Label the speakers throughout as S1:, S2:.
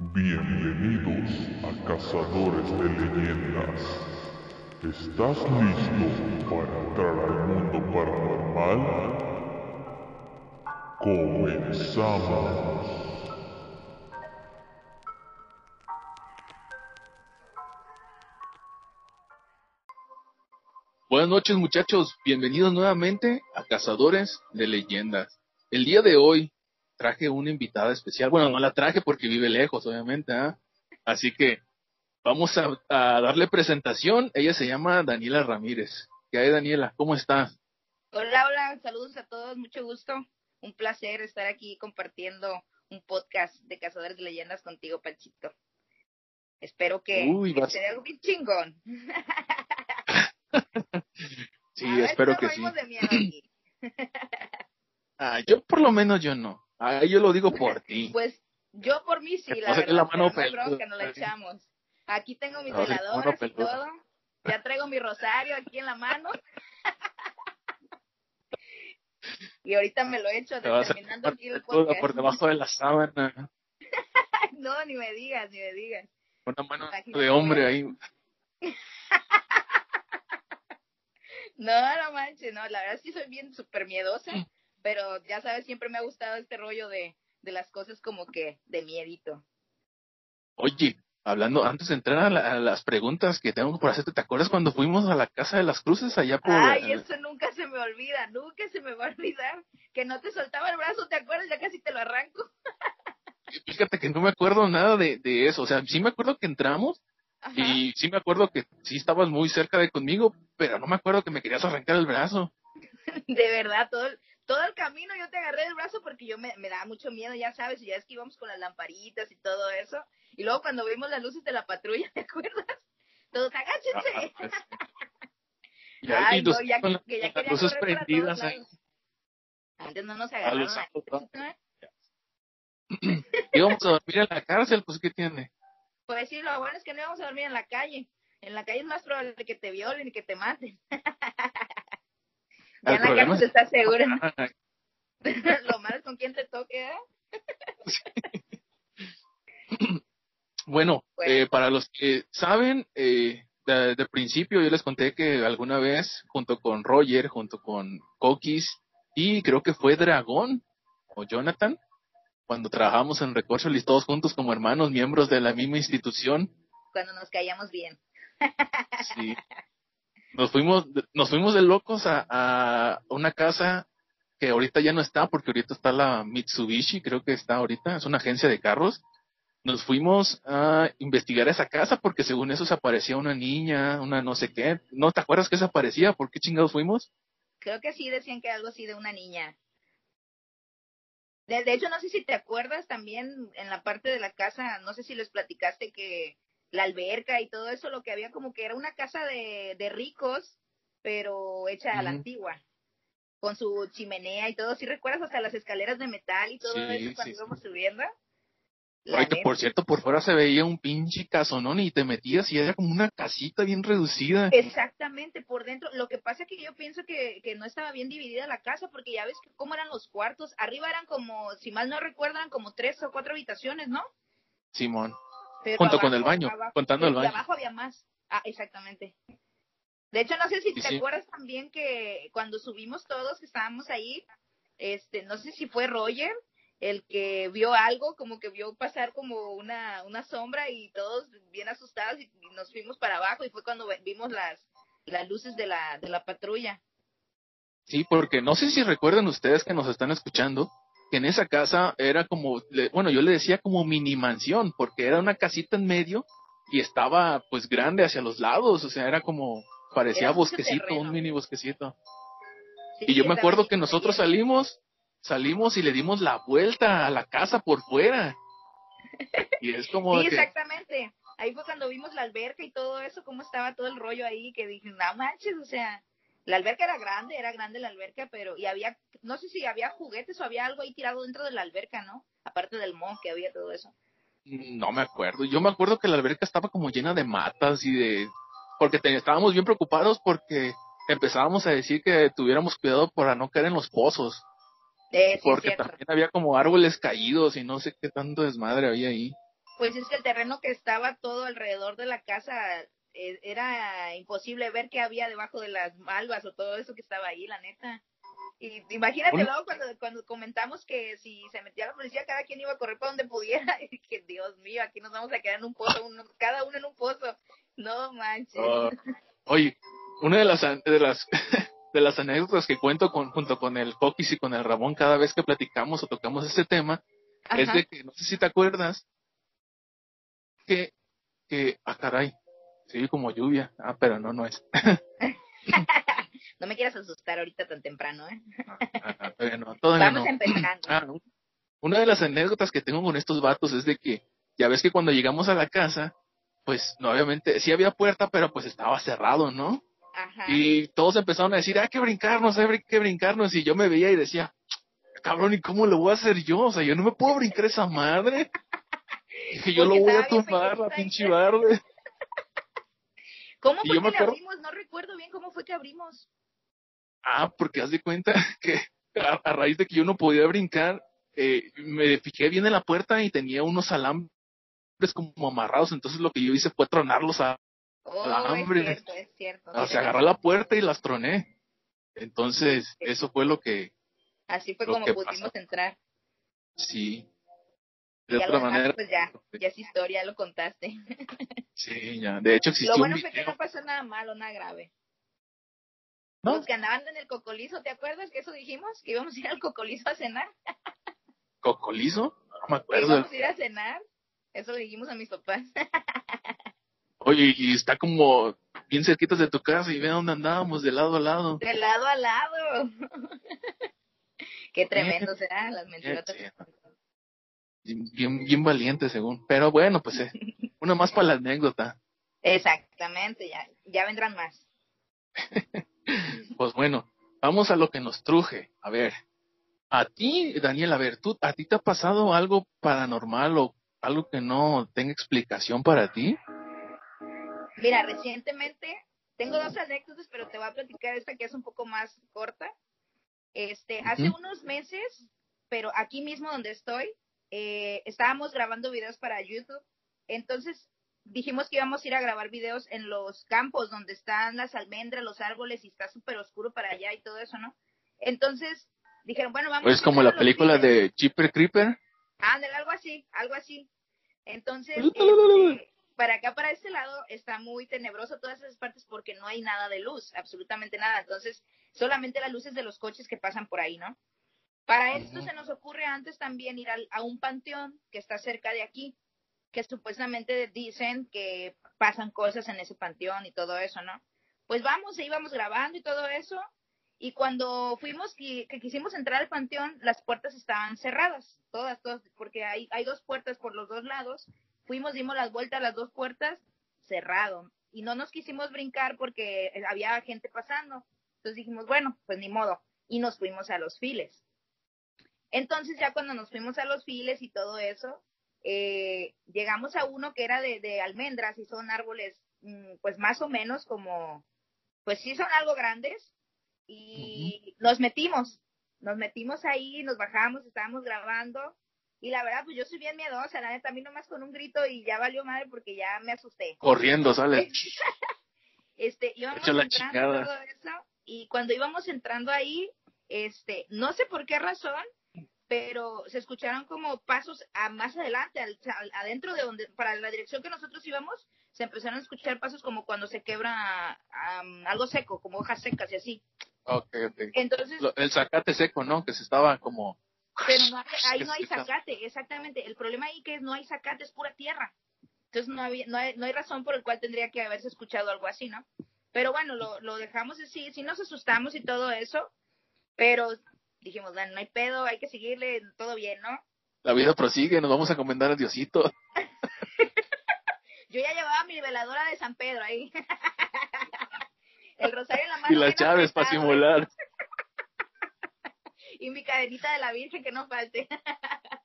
S1: Bienvenidos a Cazadores de Leyendas. ¿Estás listo para entrar al mundo paranormal? Comenzamos.
S2: Buenas noches muchachos, bienvenidos nuevamente a Cazadores de Leyendas. El día de hoy traje una invitada especial, bueno, no la traje porque vive lejos, obviamente, ¿ah? así que vamos a, darle presentación. Ella se llama Daniela Ramírez. ¿Qué hay Daniela? ¿Cómo estás?
S3: Hola, hola, saludos a todos, mucho gusto. Un placer estar aquí compartiendo un podcast de Cazadores de Leyendas contigo, Panchito. Espero que,
S2: Uy,
S3: sea algo bien chingón.
S2: sí, espero que sí. ah, yo por lo menos yo no. Ah, yo lo digo por ti.
S3: Pues yo por mí sí, la verdad. La mano no no la echamos. Aquí tengo mis veladoras y todo. Ya traigo mi rosario aquí en la mano. y ahorita me lo echo terminando aquí el
S2: podcast. por debajo de la sábana.
S3: no, ni me digas, ni me digas.
S2: Una mano de hombre ahí.
S3: No, no manches, no, la verdad sí soy bien súper miedosa. Pero ya sabes, siempre me ha gustado este rollo de, de las cosas como que de miedito.
S2: Oye, hablando, antes de entrar a, las preguntas que tengo por hacerte, ¿te acuerdas cuando fuimos a la Casa de las Cruces allá por...
S3: Ay, eso nunca se me olvida, nunca se me va a olvidar, que no te soltaba el brazo, ¿te acuerdas? Ya casi te lo arranco.
S2: Fíjate que no me acuerdo nada de, de eso, o sea, sí me acuerdo que entramos y sí me acuerdo que sí estabas muy cerca de conmigo, pero no me acuerdo que me querías arrancar el brazo.
S3: de verdad, todo todo el camino yo te agarré el brazo porque yo me, me daba mucho miedo, ya sabes, y ya es que íbamos con las lamparitas y todo eso. Y luego cuando vimos las luces de la patrulla, ¿te acuerdas? Todos agáchense. Pues
S2: Ay, no, ya, que, ya las luces prendidas ahí.
S3: Antes no nos agarraron.
S2: Íbamos a dormir en la cárcel, pues ¿qué tiene?
S3: Pues sí, lo bueno es que no íbamos a dormir en la calle. En la calle es más probable que te violen y que te maten. ya en la calle se está segura. lo malo es con quién te toque, ¿eh?
S2: bueno, Eh, para los que saben, eh, de, de, principio yo les conté que alguna vez, junto con Roger, junto con Coquis, y creo que fue Dragón o Jonathan, cuando trabajamos en Recorcholis todos juntos como hermanos, miembros de la misma institución.
S3: Cuando nos caíamos bien.
S2: sí. Nos fuimos, nos fuimos de locos a, a una casa que ahorita ya no está, porque ahorita está la Mitsubishi, creo que está ahorita, es una agencia de carros. Nos fuimos a investigar esa casa porque según eso se aparecía una niña, una no sé qué. ¿No te acuerdas que se aparecía? ¿Por qué chingados fuimos?
S3: Creo que sí decían que algo así de una niña. De, hecho, no sé si te acuerdas también en la parte de la casa, no sé si les platicaste que la alberca y todo eso, lo que había como que era una casa de, de ricos, pero hecha a la antigua, con su chimenea y todo. ¿Sí recuerdas hasta las escaleras de metal y todo eso cuando íbamos subiendo?
S2: Que por cierto, por fuera se veía un pinche casonón y te metías y era como una casita bien reducida.
S3: Exactamente, por dentro. Lo que pasa es que yo pienso que, que no estaba bien dividida la casa porque ya ves cómo eran los cuartos. Arriba eran como, si mal no recuerdan, como tres o cuatro habitaciones, ¿no?
S2: Simón. Junto con el baño, contando el baño.
S3: abajo había más. Ah, exactamente. De hecho, no sé si te acuerdas también que cuando subimos todos, que estábamos ahí, este, no sé si fue Roger el que vio algo, como que vio pasar como una, una sombra y todos bien asustados y, nos fuimos para abajo y fue cuando vimos las, las luces de la, de la patrulla.
S2: Sí, porque no sé si recuerdan ustedes que nos están escuchando, que en esa casa era como, bueno, yo le decía como mini mansión, porque era una casita en medio y estaba pues grande hacia los lados, o sea, era como, parecía bosquecito, un mini bosquecito. y yo me acuerdo que nosotros salimos salimos y le dimos la vuelta a la casa por fuera. Y es como.
S3: sí, exactamente. Ahí fue cuando vimos la alberca y todo eso, cómo estaba todo el rollo ahí, que dije, no manches, o sea, la alberca era grande, era grande la alberca, pero, y había, no sé si había juguetes o había algo ahí tirado dentro de la alberca, ¿no? Aparte del mon que había todo eso.
S2: No me acuerdo. Yo me acuerdo que la alberca estaba como llena de matas y de. Porque estábamos bien preocupados porque empezábamos a decir que tuviéramos cuidado para no caer en los pozos.
S3: Eh,
S2: porque también había como árboles caídos y no sé qué tanto desmadre había ahí.
S3: Pues es que el terreno que estaba todo alrededor de la casa eh, era imposible ver qué había debajo de las malvas o todo eso que estaba ahí, la neta. Y imagínate luego cuando, cuando comentamos que si se metía la policía, cada quien iba a correr para donde pudiera. Y que Dios mío, aquí nos vamos a quedar en un pozo, cada uno en un pozo. No manches.
S2: Ah, oye, una de las, de las, de las anécdotas que cuento con, junto con el Coquis y con el Ramón cada vez que platicamos o tocamos este tema es de que, no sé si te acuerdas, que, que, ah, caray, sí, como lluvia. Ah, pero no, no es.
S3: no me quieras asustar ahorita tan temprano, ¿eh?
S2: Ah, no, todavía Vamos empezando. Ah, una de las anécdotas que tengo con estos vatos es de que, ya ves que cuando llegamos a la casa, pues, no, obviamente, sí había puerta, pero pues estaba cerrado, ¿no? Ajá. Y todos empezaron a decir, hay que brincarnos, hay que brincarnos. Y yo me veía y decía, cabrón, ¿y cómo lo voy a hacer yo? O sea, yo no me puedo brincar esa madre. Dije, yo lo voy a tumbar, la pinche barbe.
S3: ¿Cómo fue que abrimos? No recuerdo bien cómo fue que abrimos.
S2: Ah, porque haz de cuenta que a, raíz de que yo no podía brincar, eh, me fijé bien en la puerta y tenía unos alambres como amarrados, entonces lo que yo hice fue tronarlos a
S3: oh, alambres. Es cierto,
S2: O sea, agarré la puerta y las troné. Entonces, eso fue lo que...
S3: Así fue como pudimos entrar.
S2: Sí. De otra manera.
S3: Pues ya, ya es historia, lo contaste.
S2: sí, ya. De hecho, existió
S3: Lo bueno fue que no pasó nada malo, nada grave. Los que andaban en el cocolizo, ¿te acuerdas que eso dijimos? Que íbamos a ir al cocolizo a cenar.
S2: ¿Cocolizo? No me acuerdo.
S3: íbamos a ir a cenar. Eso lo dijimos a mis papás.
S2: Oye, y está como bien cerquitas de tu casa y ve dónde andábamos, de lado a lado.
S3: De lado a lado. Qué tremendo serán las mentiras
S2: bien, bien valiente según. Pero bueno, pues eh, una más para la anécdota.
S3: Exactamente, ya, ya vendrán más.
S2: pues bueno, vamos a lo que nos truje. A ver, a ti, Daniel, a ver, ¿tú, ¿a ti te ha pasado algo paranormal o algo que no tenga explicación para ti?
S3: Mira, recientemente tengo dos anécdotas, pero te voy a platicar esta que es un poco más corta. Este, hace unos meses, pero aquí mismo donde estoy, eh, estábamos grabando videos para YouTube, entonces dijimos que íbamos a ir a grabar videos en los campos donde están las almendras, los árboles y está súper oscuro para allá y todo eso, ¿no? Entonces dijeron, bueno, vamos.
S2: Es como la película de Chipper Creeper.
S3: Ándale, algo así, algo así. Entonces, este, para acá, para este lado, está muy tenebroso todas esas partes porque no hay nada de luz, absolutamente nada. Entonces, solamente las luces de los coches que pasan por ahí, ¿no? Para esto se nos ocurre antes también ir a un panteón que está cerca de aquí, que supuestamente dicen que pasan cosas en ese panteón y todo eso, ¿no? Pues vamos, e íbamos grabando y todo eso, y cuando fuimos, que, que quisimos entrar al panteón, las puertas estaban cerradas, todas, todas, porque hay, hay dos puertas por los dos lados. Fuimos, dimos las vueltas a las dos puertas, cerrado. Y no nos quisimos brincar porque había gente pasando. Entonces dijimos, bueno, pues ni modo. Y nos fuimos a los files. Entonces ya cuando nos fuimos a los files y todo eso, eh, llegamos a uno que era de, almendras y son árboles, mm, pues más o menos como, pues sí son algo grandes y nos metimos, nos metimos ahí, nos bajamos, estábamos grabando y la verdad pues yo soy bien miedosa, la neta a mí nomás con un grito y ya valió madre porque ya me asusté.
S2: Corriendo, sale.
S3: este, íbamos entrando todo eso y cuando íbamos entrando ahí, este, no sé por qué razón, pero se escucharon como pasos a más adelante, adentro de donde, para la dirección que nosotros íbamos, se empezaron a escuchar pasos como cuando se quebra algo seco, como hojas secas y así.
S2: Ok, ok. Entonces, el zacate seco, ¿no? Que se estaba como...
S3: Pero no, ahí no hay zacate, exactamente. El problema ahí que no hay zacate, es pura tierra. Entonces no, había, no, hay, no hay razón por el cual tendría que haberse escuchado algo así, ¿no? Pero bueno, lo, lo dejamos así, sí nos asustamos y todo eso, pero dijimos, bueno, no hay pedo, hay que seguirle, todo bien, ¿no?
S2: La vida prosigue, nos vamos a encomendar a Diosito.
S3: Yo ya llevaba mi veladora de San Pedro ahí. El rosario en la mano.
S2: Y la Chávez para simular.
S3: y mi cadenita de la Virgen que no falte.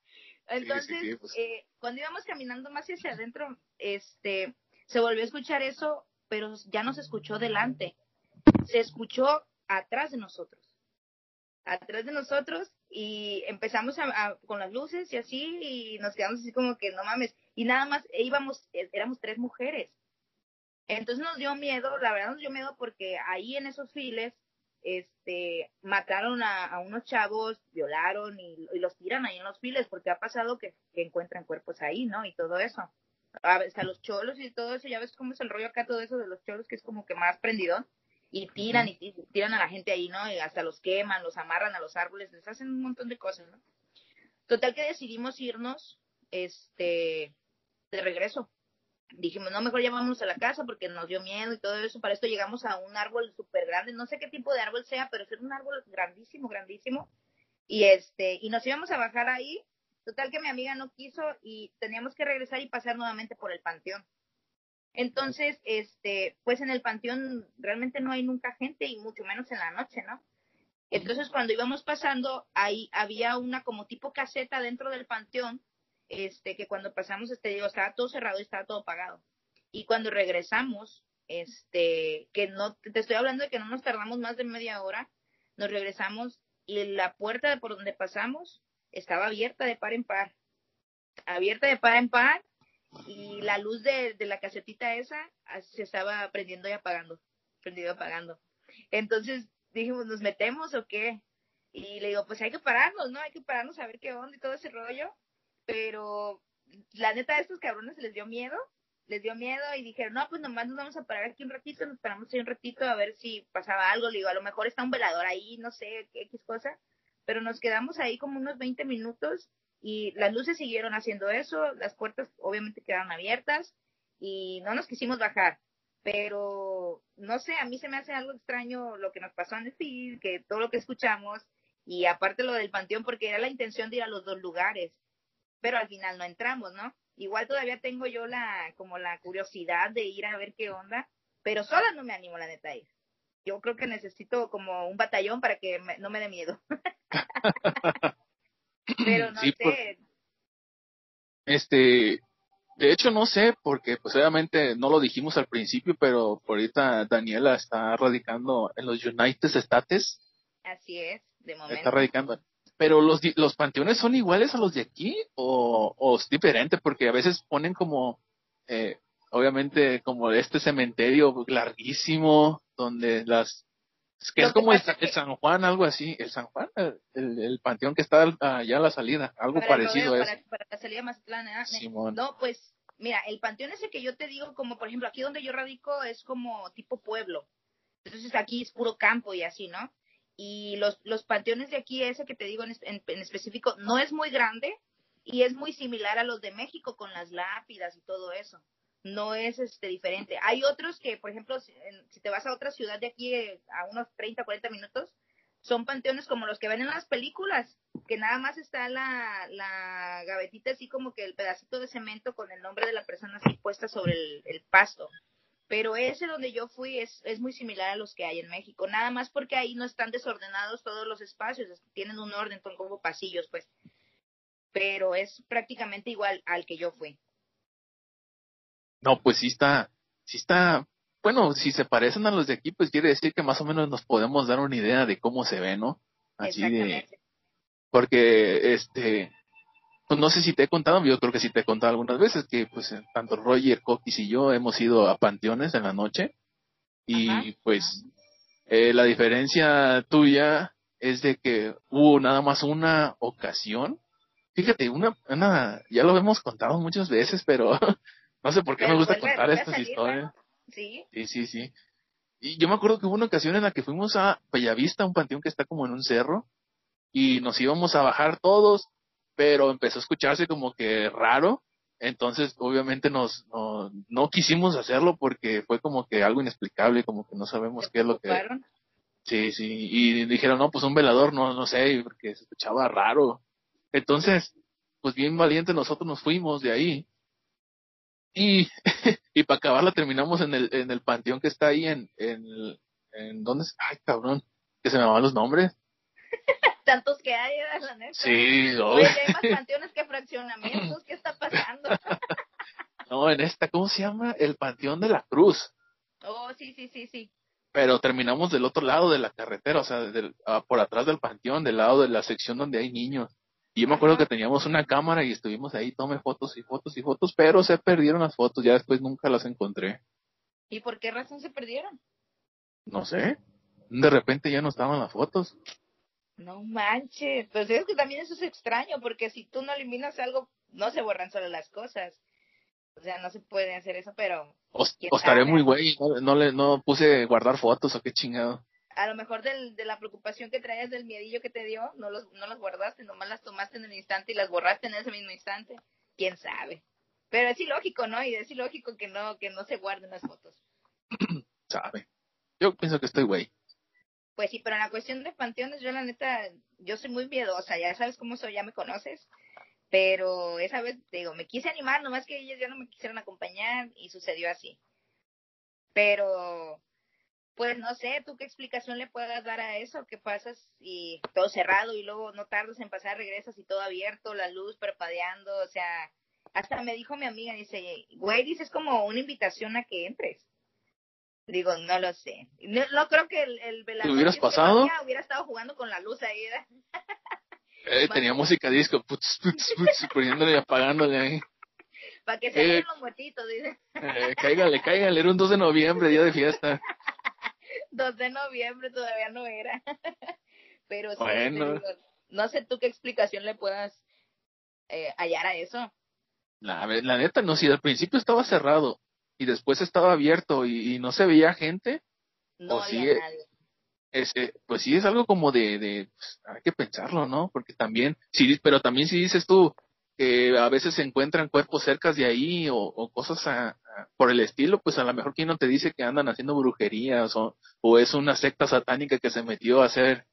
S3: Entonces, pues. eh, cuando íbamos caminando más hacia adentro, este, se volvió a escuchar eso, pero ya no se escuchó delante. Se escuchó atrás de nosotros atrás de nosotros y empezamos a, con las luces y así y nos quedamos así como que no mames y nada más e íbamos e, éramos tres mujeres. Entonces nos dio miedo la verdad nos dio miedo porque ahí en esos files este mataron a, unos chavos violaron y, los tiran ahí en los files porque ha pasado que, encuentran cuerpos ahí no y todo eso. Hasta los cholos y todo eso ya ves cómo es el rollo acá todo eso de los cholos que es como que más prendido y tiran y tiran a la gente ahí, ¿no? Y hasta los queman, los amarran a los árboles, les hacen un montón de cosas, ¿no? Total que decidimos irnos, este, de regreso. Dijimos, no, mejor ya a la casa porque nos dio miedo y todo eso. Para esto llegamos a un árbol súper grande, no sé qué tipo de árbol sea, pero es un árbol grandísimo, grandísimo. Y este, y nos íbamos a bajar ahí. Total que mi amiga no quiso y teníamos que regresar y pasar nuevamente por el panteón. Entonces, este, pues en el panteón realmente no hay nunca gente y mucho menos en la noche, ¿no? Entonces, cuando íbamos pasando, ahí había una como tipo caseta dentro del panteón, este, que cuando pasamos, este, digo, estaba todo cerrado y estaba todo apagado. Y cuando regresamos, este, que no, te estoy hablando de que no nos tardamos más de media hora, nos regresamos y la puerta por donde pasamos estaba abierta de par en par. Abierta de par en par y la luz de, de la casetita esa ah, se estaba prendiendo y apagando, prendido y apagando. Entonces dijimos, ¿nos metemos o qué? Y le digo, pues hay que pararnos, ¿no? Hay que pararnos a ver qué onda y todo ese rollo. Pero la neta a estos cabrones les dio miedo, les dio miedo y dijeron, no, pues nomás nos vamos a parar aquí un ratito, nos paramos ahí un ratito a ver si pasaba algo. Le digo, a lo mejor está un velador ahí, no sé, X cosa. Pero nos quedamos ahí como unos 20 minutos y las luces siguieron haciendo eso, las puertas obviamente quedaron abiertas y no nos quisimos bajar. Pero no sé, a mí se me hace algo extraño lo que nos pasó en el film, que todo lo que escuchamos y aparte lo del panteón porque era la intención de ir a los dos lugares, pero al final no entramos, ¿no? Igual todavía tengo yo la como la curiosidad de ir a ver qué onda, pero sola no me animo la neta a ir. Yo creo que necesito como un batallón para que no me dé miedo. Pero no sé.
S2: este, de hecho no sé, porque pues obviamente no lo dijimos al principio, pero por ahorita Daniela está radicando en los United States.
S3: Así es, de momento.
S2: Está radicando. Pero los, los panteones son iguales a los de aquí o, o es diferente, porque a veces ponen como, eh, obviamente como este cementerio larguísimo, donde las es que es como el, San Juan, algo así. El San Juan, el, panteón que está allá a la salida, algo parecido
S3: es. Para, la salida más plana. ¿eh? No, pues, mira, el panteón ese que yo te digo, como por ejemplo, aquí donde yo radico es como tipo pueblo. Entonces aquí es puro campo y así, ¿no? Y los, los panteones de aquí, ese que te digo en, en específico, no es muy grande y es muy similar a los de México con las lápidas y todo eso no es este diferente. Hay otros que, por ejemplo, si, te vas a otra ciudad de aquí eh, a unos 30, 40 minutos, son panteones como los que ven en las películas, que nada más está la, la gavetita así como que el pedacito de cemento con el nombre de la persona así puesta sobre el, pasto. Pero ese donde yo fui es, es muy similar a los que hay en México, nada más porque ahí no están desordenados todos los espacios, tienen un orden, son como pasillos, pues. Pero es prácticamente igual al que yo fui.
S2: No, pues sí está, sí está, bueno, si se parecen a los de aquí, pues quiere decir que más o menos nos podemos dar una idea de cómo se ve, ¿no? Así de, porque, este, pues no sé si te he contado, yo creo que sí te he contado algunas veces que, pues, tanto Roger, Coquis y yo hemos ido a panteones en la noche y, pues, eh, la diferencia tuya es de que hubo nada más una ocasión. Fíjate, una, una, ya lo hemos contado muchas veces, pero No sé por qué me gusta contar estas historias.
S3: Sí.
S2: Sí, sí, Y yo me acuerdo que hubo una ocasión en la que fuimos a Bellavista, un panteón que está como en un cerro, y nos íbamos a bajar todos, pero empezó a escucharse como que raro, entonces obviamente nos no, no quisimos hacerlo porque fue como que algo inexplicable, como que no sabemos qué es lo que... Sí, sí, y dijeron, no, pues un velador, no, no sé, porque se escuchaba raro. Entonces, pues bien valiente nosotros nos fuimos de ahí y, y para acabarla terminamos en el, en el panteón que está ahí en, en, en ¿dónde es? Ay, cabrón, que se me llaman los nombres.
S3: Tantos que hay, la neta.
S2: Sí,
S3: no. hay más panteones que fraccionamientos, ¿qué está pasando?
S2: no, en esta, ¿cómo se llama? El Panteón de la Cruz.
S3: Oh, sí, sí, sí, sí.
S2: pero terminamos del otro lado de la carretera, o sea, del, ah, por atrás del panteón, del lado de la sección donde hay niños. Y yo me acuerdo que teníamos una cámara y estuvimos ahí, tomé fotos y fotos y fotos, pero se perdieron las fotos, ya después nunca las encontré.
S3: ¿Y por qué razón se perdieron?
S2: No sé. De repente ya no estaban las fotos.
S3: No manches, pues es que también eso es extraño, porque si tú no eliminas algo, no se borran solo las cosas. O sea, no se puede hacer eso, pero...
S2: O, estaré muy güey, no, le no puse guardar fotos o qué chingado.
S3: A lo mejor del, de la preocupación que traías del miedillo que te dio, no los, no las guardaste, nomás las tomaste en el instante y las borraste en ese mismo instante. ¿Quién sabe? Pero es ilógico, ¿no? Y es ilógico que no, que no se guarden las fotos.
S2: Sabe. Yo pienso que estoy güey.
S3: Pues sí, pero en la cuestión de panteones, yo la neta, yo soy muy miedosa, ya sabes cómo soy, ya me conoces. Pero esa vez, digo, me quise animar, nomás que ellas ya no me quisieron acompañar y sucedió así. Pero, pues no sé, ¿tú qué explicación le puedas dar a eso? ¿Qué pasas y todo cerrado y luego no tardas en pasar, regresas y todo abierto, la luz parpadeando? O sea, hasta me dijo mi amiga, dice, güey, dice, es como una invitación a que entres. Digo, no lo sé. No, creo que el, el
S2: hubieras pasado?
S3: hubiera estado jugando con la luz ahí.
S2: Eh, tenía música disco, putz, putz, putz, poniéndole y apagándole ahí.
S3: Para que se eh, los muertitos, dice.
S2: Eh, cáigale, cáigale, era un 2 de noviembre, día de fiesta.
S3: 2 de noviembre todavía no era. Pero sí,
S2: bueno.
S3: no sé tú qué explicación le puedas eh, hallar a eso.
S2: La, la neta, no, si al principio estaba cerrado y después estaba abierto y, no se veía gente,
S3: no había nadie.
S2: Es, eh, pues sí es algo como de, de pues, hay que pensarlo, ¿no? Porque también, sí, pero también si dices tú que a veces se encuentran cuerpos cerca de ahí o, cosas por el estilo, pues a lo mejor quien no te dice que andan haciendo brujerías o, o es una secta satánica que se metió a hacer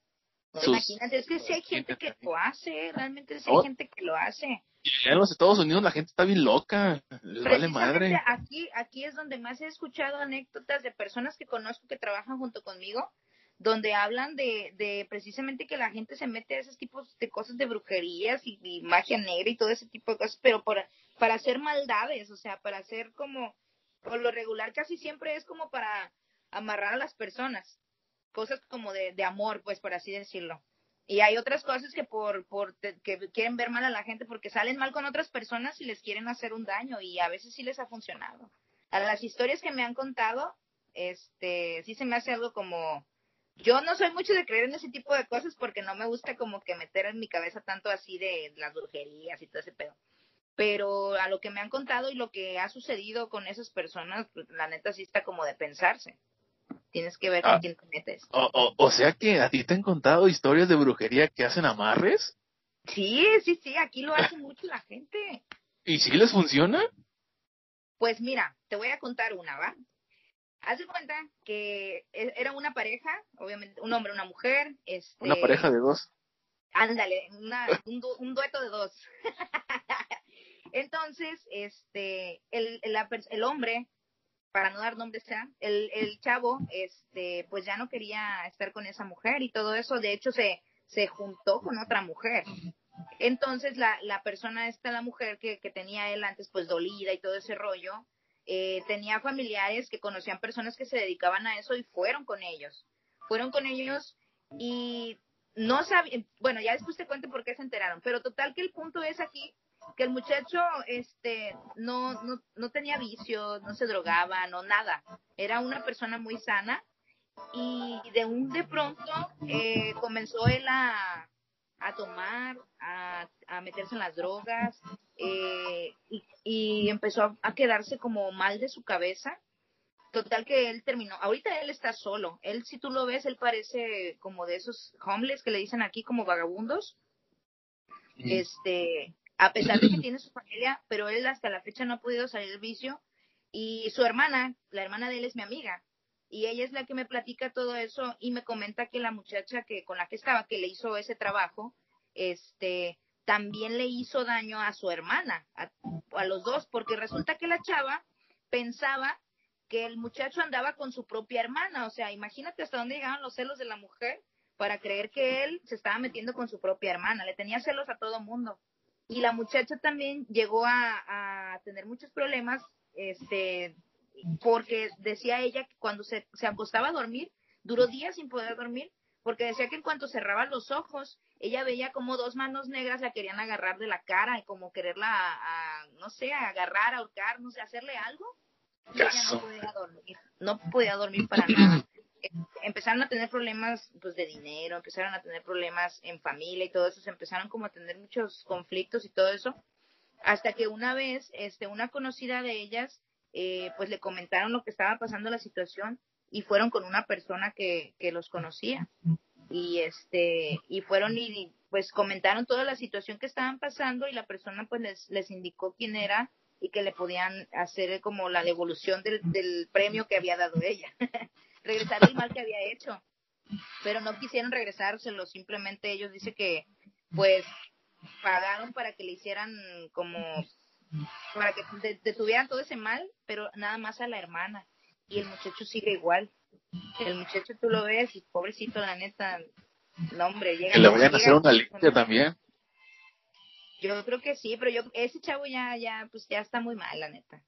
S3: Imagínate, es que si hay gente que lo hace, realmente si hay oh. gente que lo hace.
S2: En los Estados Unidos la gente está bien loca, les vale madre.
S3: Aquí, aquí es donde más he escuchado anécdotas de personas que conozco que trabajan junto conmigo, donde hablan de, de precisamente que la gente se mete a esos tipos de cosas de brujerías y, magia negra y todo ese tipo de cosas, pero para, para hacer maldades, o sea, para hacer como, por lo regular casi siempre es como para amarrar a las personas cosas como de, de amor, pues por así decirlo. Y hay otras cosas que por, por que quieren ver mal a la gente porque salen mal con otras personas y les quieren hacer un daño y a veces sí les ha funcionado. A las historias que me han contado, este, sí se me hace algo como yo no soy mucho de creer en ese tipo de cosas porque no me gusta como que meter en mi cabeza tanto así de las brujerías y todo ese pedo. Pero a lo que me han contado y lo que ha sucedido con esas personas, pues, la neta sí está como de pensarse. Tienes que ver con ah. quién te metes.
S2: O, o, sea que a ti te han contado historias de brujería que hacen amarres.
S3: Sí, sí, sí, aquí lo hace mucho la gente.
S2: ¿Y si les funciona?
S3: Pues mira, te voy a contar una, ¿va? Haz de cuenta que e, era una pareja, obviamente, un hombre, una mujer. Este,
S2: una pareja de dos.
S3: Ándale, una, un, un dueto de dos. Entonces, este, el, el, el hombre para no dar nombres sea, el, el chavo, este, pues ya no quería estar con esa mujer y todo eso, de hecho se, se juntó con otra mujer. Entonces la, la persona esta, la mujer que, que tenía él antes, pues dolida y todo ese rollo, eh, tenía familiares que conocían personas que se dedicaban a eso y fueron con ellos. Fueron con ellos y no sabían, bueno, ya después te cuento por qué se enteraron, pero total que el punto es aquí que el muchacho este no, no, no tenía vicios, no se drogaba, no nada. Era una persona muy sana y de un de pronto eh, comenzó él a, a tomar, a, a, meterse en las drogas eh, y, y, empezó a, quedarse como mal de su cabeza. Total que él terminó. Ahorita él está solo. Él, si tú lo ves, él parece como de esos homeless que le dicen aquí como vagabundos. Este, a pesar de que tiene su familia, pero él hasta la fecha no ha podido salir del vicio. Y su hermana, la hermana de él es mi amiga, y ella es la que me platica todo eso y me comenta que la muchacha que con la que estaba, que le hizo ese trabajo, este, también le hizo daño a su hermana, a, a los dos, porque resulta que la chava pensaba que el muchacho andaba con su propia hermana, o sea, imagínate hasta dónde llegaban los celos de la mujer para creer que él se estaba metiendo con su propia hermana, le tenía celos a todo mundo. Y la muchacha también llegó a, tener muchos problemas este porque decía ella que cuando se, se acostaba a dormir, duró días sin poder dormir, porque decía que en cuanto cerraba los ojos, ella veía como dos manos negras la querían agarrar de la cara y como quererla, a, no sé, agarrar, ahorcar, no sé, hacerle algo. Y ella no podía dormir, no podía dormir para nada. Empezaron a tener problemas pues de dinero, empezaron a tener problemas en familia y todo eso, se empezaron como a tener muchos conflictos y todo eso, hasta que una vez, este, una conocida de ellas, eh, pues le comentaron lo que estaba pasando la situación y fueron con una persona que, que los conocía. Y este y fueron y pues comentaron toda la situación que estaban pasando y la persona pues les, les indicó quién era y que le podían hacer como la devolución del, del premio que había dado ella. Regresar el mal que había hecho. Pero no quisieron regresárselo simplemente ellos dicen que pues pagaron para que le hicieran como para que detuvieran todo ese mal pero nada más a la hermana y el muchacho sigue igual el muchacho tú lo ves y pobrecito, la neta, no hombre, llega.
S2: Que le vayan a hacer una limpia también.
S3: Yo creo que sí, pero yo, ese chavo ya, ya, pues ya está muy mal, la neta.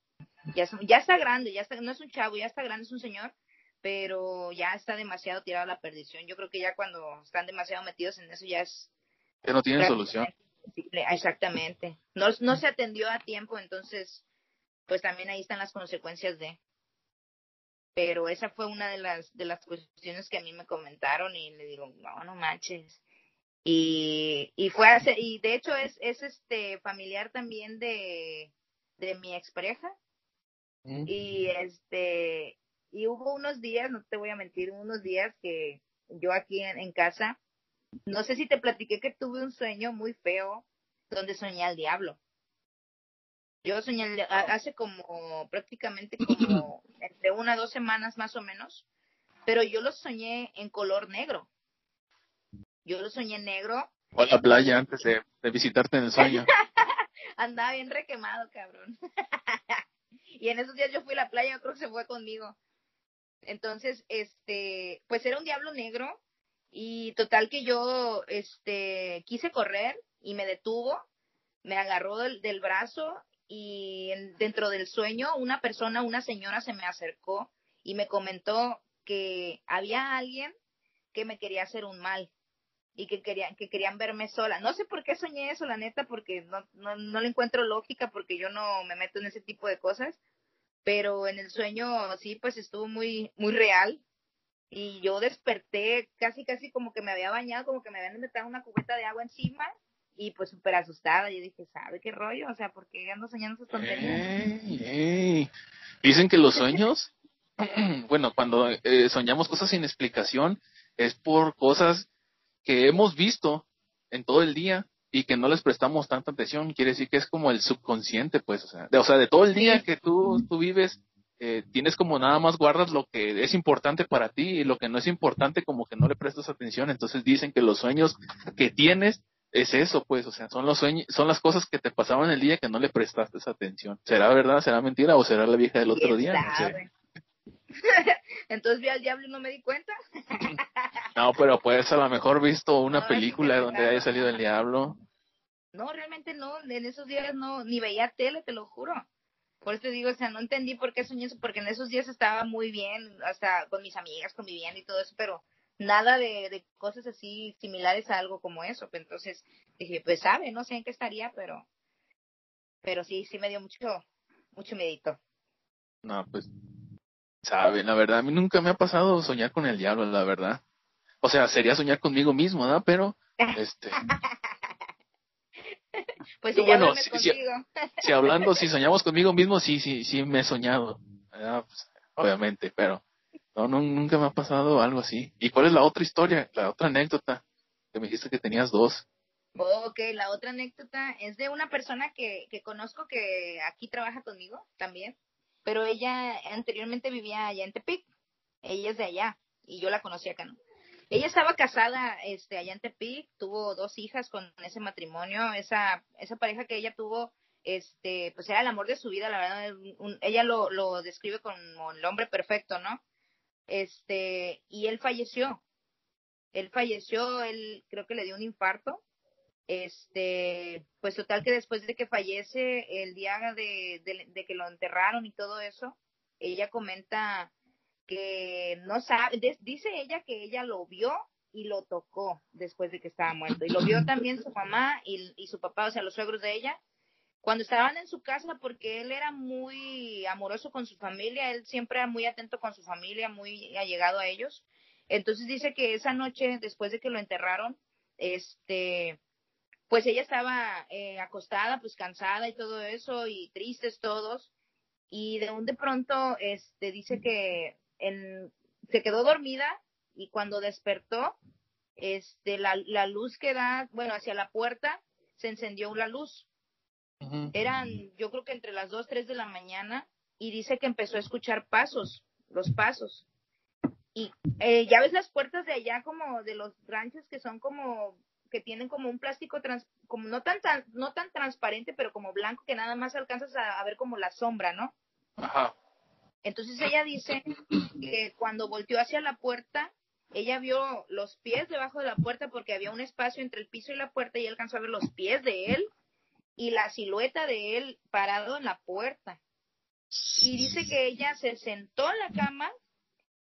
S3: Ya, ya está grande, ya está, no es un chavo, ya está grande, es un señor, pero ya está demasiado tirado a la perdición. Yo creo que ya cuando están demasiado metidos en eso ya es...
S2: Que no tienen solución.
S3: Exactamente. No, no se atendió a tiempo, entonces, pues también ahí están las consecuencias de pero esa fue una de las de las cuestiones que a mí me comentaron y le digo no no manches y y fue hace, y de hecho es es este familiar también de de mi expareja mm. y este y hubo unos días no te voy a mentir unos días que yo aquí en, en casa no sé si te platiqué que tuve un sueño muy feo donde soñé al diablo yo soñé hace como prácticamente como entre una o dos semanas más o menos, pero yo lo soñé en color negro. Yo lo soñé negro.
S2: O a la playa antes de, visitarte en el sueño.
S3: Andaba bien requemado, cabrón. y en esos días yo fui a la playa, creo que se fue conmigo. Entonces, este, pues era un diablo negro y total que yo, este, quise correr y me detuvo, me agarró del brazo y dentro del sueño una persona, una señora se me acercó y me comentó que había alguien que me quería hacer un mal y que querían que querían verme sola. No sé por qué soñé eso, la neta, porque no, no, no le encuentro lógica porque yo no me meto en ese tipo de cosas, pero en el sueño sí pues estuvo muy muy real y yo desperté casi casi como que me había bañado, como que me habían metido una cubeta de agua encima y pues súper asustada. Yo dije, ¿sabe qué rollo? O sea, ¿por qué ando soñando esas tonterías?
S2: Dicen que los sueños, bueno, cuando eh, soñamos cosas sin explicación, es por cosas que hemos visto en todo el día y que no les prestamos tanta atención. Quiere decir que es como el subconsciente, pues, o sea, de, o sea, de todo el día que tú, tú vives, eh, tienes como nada más guardas lo que es importante para ti y lo que no es importante como que no le prestas atención. Entonces dicen que los sueños que tienes es eso, pues, o sea, son los sueños, son las cosas que te pasaban el día que no le prestaste esa atención. ¿Será verdad, será mentira o será la vieja del otro día?
S3: Entonces vi al diablo y no me di cuenta.
S2: no, pero puedes a lo mejor visto una película donde haya salido el diablo.
S3: No, realmente no, en esos días no, ni veía tele, te lo juro. Por eso te digo, o sea, no entendí por qué soñé eso, porque en esos días estaba muy bien, hasta con mis amigas conviviendo y todo eso, pero nada de, de, cosas así similares a algo como eso. Entonces dije, pues sabe, no sé en qué estaría, pero, pero sí, sí me dio mucho, mucho medito.
S2: No, pues, sabe, la verdad, a mí nunca me ha pasado soñar con el diablo, la verdad. O sea, sería soñar conmigo mismo, ¿no? Pero, este.
S3: pues sí, bueno, si,
S2: si, hablando, si soñamos conmigo mismo, sí, sí, sí me he soñado, pues, obviamente, pero no, no, nunca me ha pasado algo así. ¿Y cuál es la otra historia, la otra anécdota? Que me dijiste que tenías dos.
S3: ok, la otra anécdota es de una persona que, que conozco que aquí trabaja conmigo también, pero ella anteriormente vivía allá en Tepic. Ella es de allá y yo la conocí acá, ¿no? Ella estaba casada este, allá en Tepic, tuvo dos hijas con ese matrimonio, esa, esa pareja que ella tuvo, este, pues era el amor de su vida, la verdad, ella lo, lo describe como el hombre perfecto, ¿no? este, y él falleció. Él falleció, él creo que le dio un infarto. Este, pues total que después de que fallece, el día de, de, que lo enterraron y todo eso, ella comenta no sabe, dice ella que ella lo vio y lo tocó después de que estaba muerto. Y lo vio también su mamá y, y su papá, o sea, los suegros de ella, cuando estaban en su casa, porque él era muy amoroso con su familia, él siempre era muy atento con su familia, muy allegado a ellos. Entonces dice que esa noche, después de que lo enterraron, este, pues ella estaba eh, acostada, pues cansada y todo eso, y tristes todos, y de un de pronto, este, dice que en, se quedó dormida y cuando despertó, este, la, la luz que da, bueno, hacia la puerta, se encendió la luz eran, yo creo que entre las 2, 3 de la mañana y dice que empezó a escuchar pasos, los pasos. Y eh, ya ves las puertas de allá como de los ranchos que son como que tienen como un plástico trans, como no tan, tan no tan transparente, pero como blanco que nada más alcanzas a, ver como la sombra, ¿no? Ajá. Entonces ella dice que cuando volteó hacia la puerta, ella vio los pies debajo de la puerta porque había un espacio entre el piso y la puerta y alcanzó a ver los pies de él y la silueta de él parado en la puerta. Y dice que ella se sentó en la cama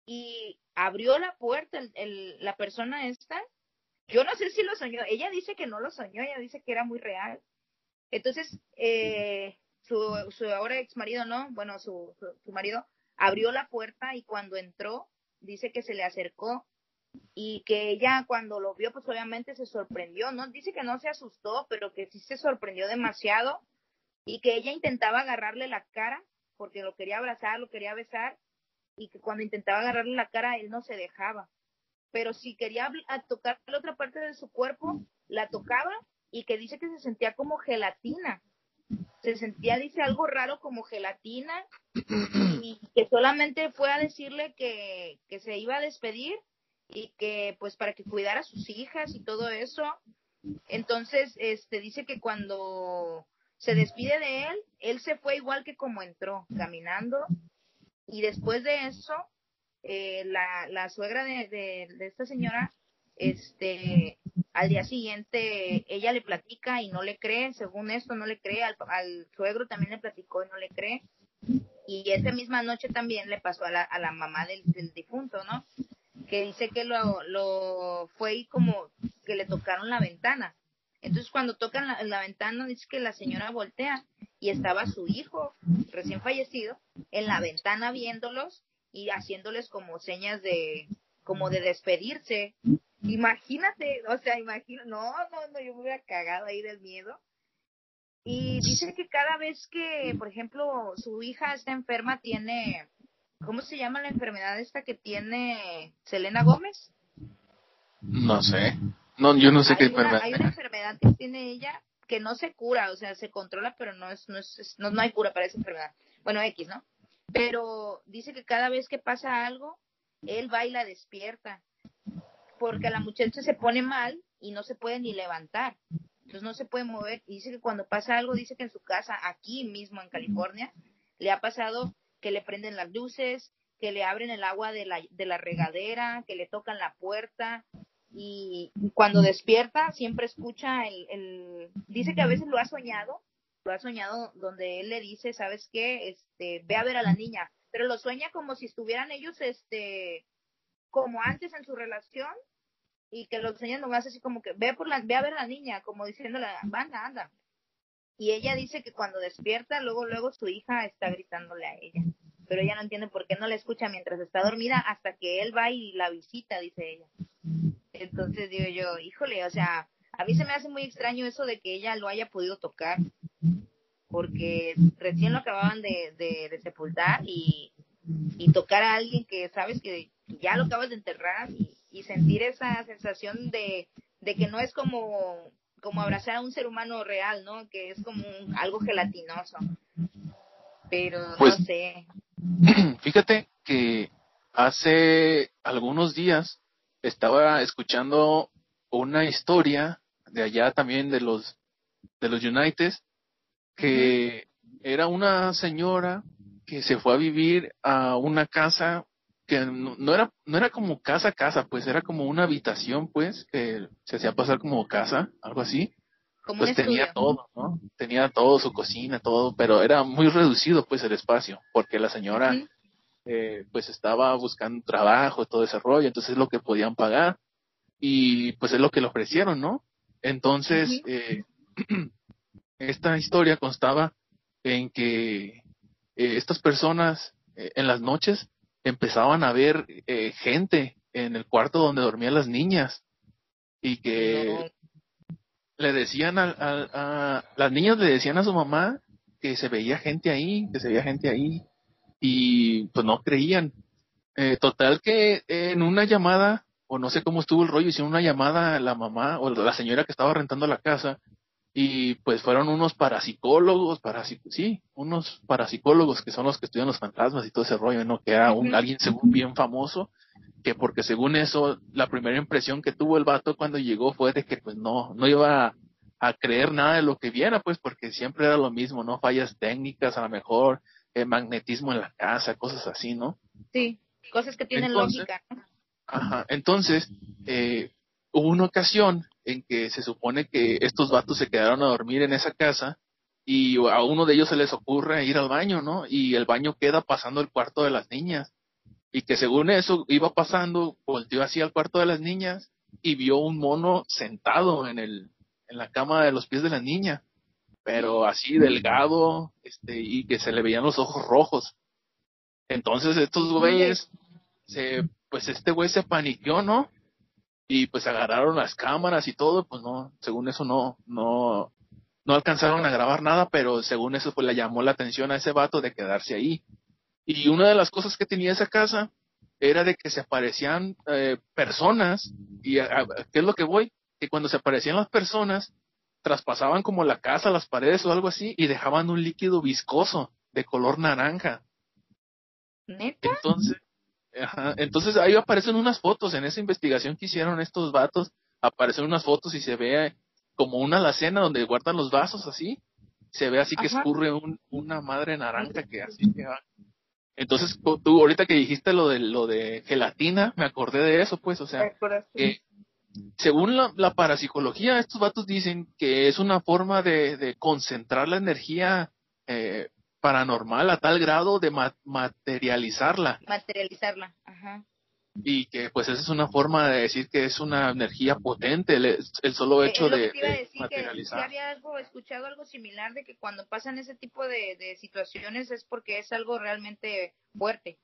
S3: y abrió la puerta, el, la persona esta. Yo no sé si lo soñó. Ella dice que no lo soñó, ella dice que era muy real. Entonces, eh, su, su ahora ex marido, ¿no? Bueno, su, su marido abrió la puerta y cuando entró, dice que se le acercó y que ella cuando lo vio pues obviamente se sorprendió, no dice que no se asustó, pero que sí se sorprendió demasiado y que ella intentaba agarrarle la cara porque lo quería abrazar, lo quería besar y que cuando intentaba agarrarle la cara él no se dejaba. Pero si quería tocar la otra parte de su cuerpo, la tocaba y que dice que se sentía como gelatina. Se sentía, dice, algo raro como gelatina y que solamente fue a decirle que, que se iba a despedir y que pues para que cuidara a sus hijas y todo eso. Entonces, este dice que cuando se despide de él, él se fue igual que como entró, caminando. Y después de eso, eh, la, la suegra de, de, esta señora, este, al día siguiente, ella le platica y no le cree, según esto no le cree, al, al suegro también le platicó y no le cree. Y esa misma noche también le pasó a la, a la mamá del, del difunto, ¿no? que dice que lo, lo fue y como que le tocaron la ventana. Entonces cuando tocan la, la, ventana dice que la señora voltea y estaba su hijo recién fallecido en la ventana viéndolos y haciéndoles como señas de como de despedirse. Imagínate, o sea, imagino, no, no, no, yo me hubiera cagado ahí del miedo. Y dice que cada vez que, por ejemplo, su hija está enferma, tiene ¿Cómo se llama la enfermedad esta que tiene Selena Gómez?
S2: No sé. No, yo no sé qué
S3: enfermedad. Hay una enfermedad que tiene ella que no se cura, o sea, se controla, pero no es, no es, no, no hay cura para esa enfermedad. Bueno, X, ¿no? Pero dice que cada vez que pasa algo, él va y la despierta, porque la muchacha se pone mal y no se puede ni levantar, entonces no se puede mover. Y dice que cuando pasa algo, dice que en su casa, aquí mismo en California, le ha pasado que le prenden las luces, que le abren el agua de la, de la regadera, que le tocan la puerta. Y, cuando despierta siempre escucha el, el, dice que a veces lo ha soñado, lo ha soñado donde él le dice, ¿sabes qué? Este, ve a ver a la niña, pero lo sueña como si estuvieran ellos, este, como antes en su relación y que lo sueña nomás así como que ve por la, ve a ver a la niña, como diciéndole, anda, anda, y ella dice que cuando despierta, luego, luego su hija está gritándole a ella. Pero ella no entiende por qué no la escucha mientras está dormida hasta que él va y la visita, dice ella. Entonces digo yo, híjole, o sea, a mí se me hace muy extraño eso de que ella lo haya podido tocar, porque recién lo acababan de, de, sepultar y, y tocar a alguien que sabes que ya lo acabas de enterrar y, y sentir esa sensación de, de que no es como como abrazar a un ser humano real, ¿no? Que es como algo gelatinoso. Pero no pues, sé.
S2: Fíjate que hace algunos días estaba escuchando una historia de allá también de los de los United que era una señora que se fue a vivir a una casa que no, era no era como casa casa pues era como una habitación pues que se hacía pasar como casa algo así. Pues tenía todo no tenía todo su cocina todo pero era muy reducido pues el espacio porque la señora eh, pues estaba buscando trabajo, todo ese rollo, entonces es lo que podían pagar y pues es lo que le ofrecieron, ¿no? Entonces, eh, esta historia constaba en que eh, estas personas en las noches empezaban a ver eh, gente en el cuarto donde dormían las niñas y que le decían a, a, las niñas le decían a su mamá que se veía gente ahí, que se veía gente ahí y pues no creían. Eh, total que en una llamada, o no sé cómo estuvo el rollo, hicieron una llamada a la mamá o la señora que estaba rentando la casa y pues fueron unos parapsicólogos, sí, unos parapsicólogos que son los que estudian los fantasmas y todo ese rollo, ¿no? Que era un, alguien según bien famoso, que porque según eso, la primera impresión que tuvo el vato cuando llegó fue de que pues no, no iba a, creer nada de lo que viera, pues porque siempre era lo mismo, ¿no? Fallas técnicas, a lo mejor, eh, magnetismo en la casa, cosas así, ¿no?
S3: Sí, cosas que tienen lógica.
S2: Ajá, entonces, eh, hubo una ocasión en que se supone que estos vatos se quedaron a dormir en esa casa y a uno de ellos se les ocurre ir al baño, ¿no? Y el baño queda pasando el cuarto de las niñas. Y que según eso iba pasando, volteó así al cuarto de las niñas y vio un mono sentado en el en la cama de los pies de la niña, pero así delgado, este y que se le veían los ojos rojos. Entonces estos güeyes se pues este güey se paniqueó, ¿no? Y pues agarraron las cámaras y todo, pues no, según eso no, no, no alcanzaron a grabar nada, pero según eso pues le llamó la atención a ese vato de quedarse ahí. Y una de las cosas que tenía esa casa era de que se aparecían eh, personas, y a, ¿qué es lo que voy? Que cuando se aparecían las personas, traspasaban como la casa, las paredes o algo así, y dejaban un líquido viscoso de color naranja.
S3: ¿Neta?
S2: Entonces, entonces ahí aparecen unas fotos en esa investigación que hicieron estos vatos, aparecen unas fotos y se ve como una alacena donde guardan los vasos así, se ve así que escurre un, una madre naranja que así que va. Entonces tú ahorita que dijiste lo de lo de gelatina, me acordé de eso pues, o sea, que según la, la, parapsicología, estos vatos dicen que es una forma de, de concentrar la energía eh, paranormal a tal grado de materializarla.
S3: Materializarla, ajá.
S2: Y que pues esa es una forma de decir que es una energía potente, el, solo eh, hecho de, materializar.
S3: Que, había algo, escuchado algo similar de que cuando pasan ese tipo de, de situaciones es porque es algo realmente fuerte,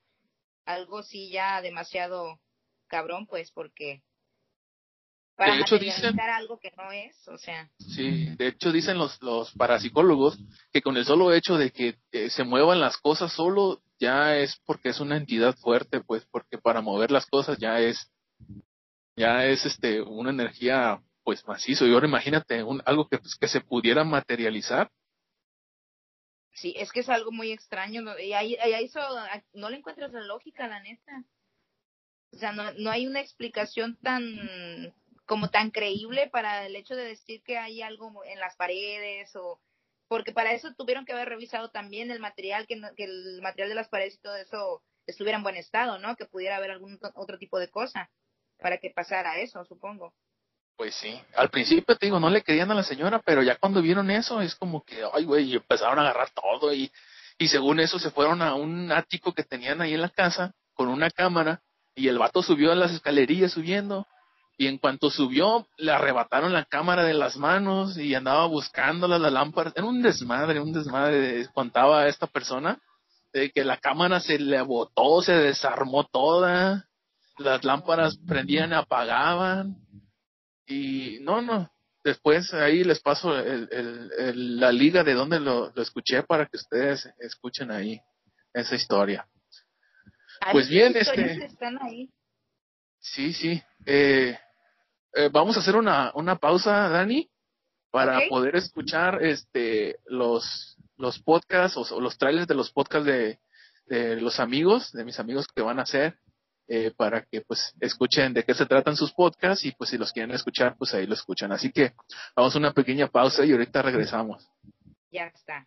S3: algo sí ya demasiado cabrón pues porque para de hecho dicen algo que no es, o sea.
S2: Sí, de hecho dicen los los parapsicólogos que con el solo hecho de que eh, se muevan las cosas solo ya es porque es una entidad fuerte, pues porque para mover las cosas ya es ya es este una energía pues macizo y ahora imagínate un, algo que pues, que se pudiera materializar.
S3: Sí, es que es algo muy extraño y ahí, ahí eso no le encuentras la lógica, la neta. O sea, no, no hay una explicación tan como tan creíble para el hecho de decir que hay algo en las paredes o porque para eso tuvieron que haber revisado también el material que, que el material de las paredes y todo eso estuviera en buen estado, ¿no? Que pudiera haber algún otro tipo de cosa para que pasara eso, supongo.
S2: Pues sí, al principio te digo, no le querían a la señora, pero ya cuando vieron eso es como que, ay, güey, empezaron a agarrar todo y, y según eso se fueron a un ático que tenían ahí en la casa con una cámara y el vato subió a las escalerillas subiendo y en cuanto subió, le arrebataron la cámara de las manos y andaba buscándola la lámpara. Era un desmadre, un desmadre, contaba esta persona, de que la cámara se le botó, se desarmó toda, las lámparas prendían apagaban. Y no, no, después ahí les paso el, el, la liga de donde lo, lo, escuché para que ustedes escuchen ahí esa historia. Pues bien, este...
S3: Están ahí.
S2: Sí, sí. Eh, eh, vamos a hacer una, una pausa, Dani, para poder escuchar este los los podcasts o, los trailers de los podcasts de, de, los amigos, de mis amigos que van a hacer, eh, para que pues escuchen de qué se tratan sus podcasts y pues si los quieren escuchar, pues ahí lo escuchan. Así que vamos a una pequeña pausa y ahorita regresamos.
S3: Ya está.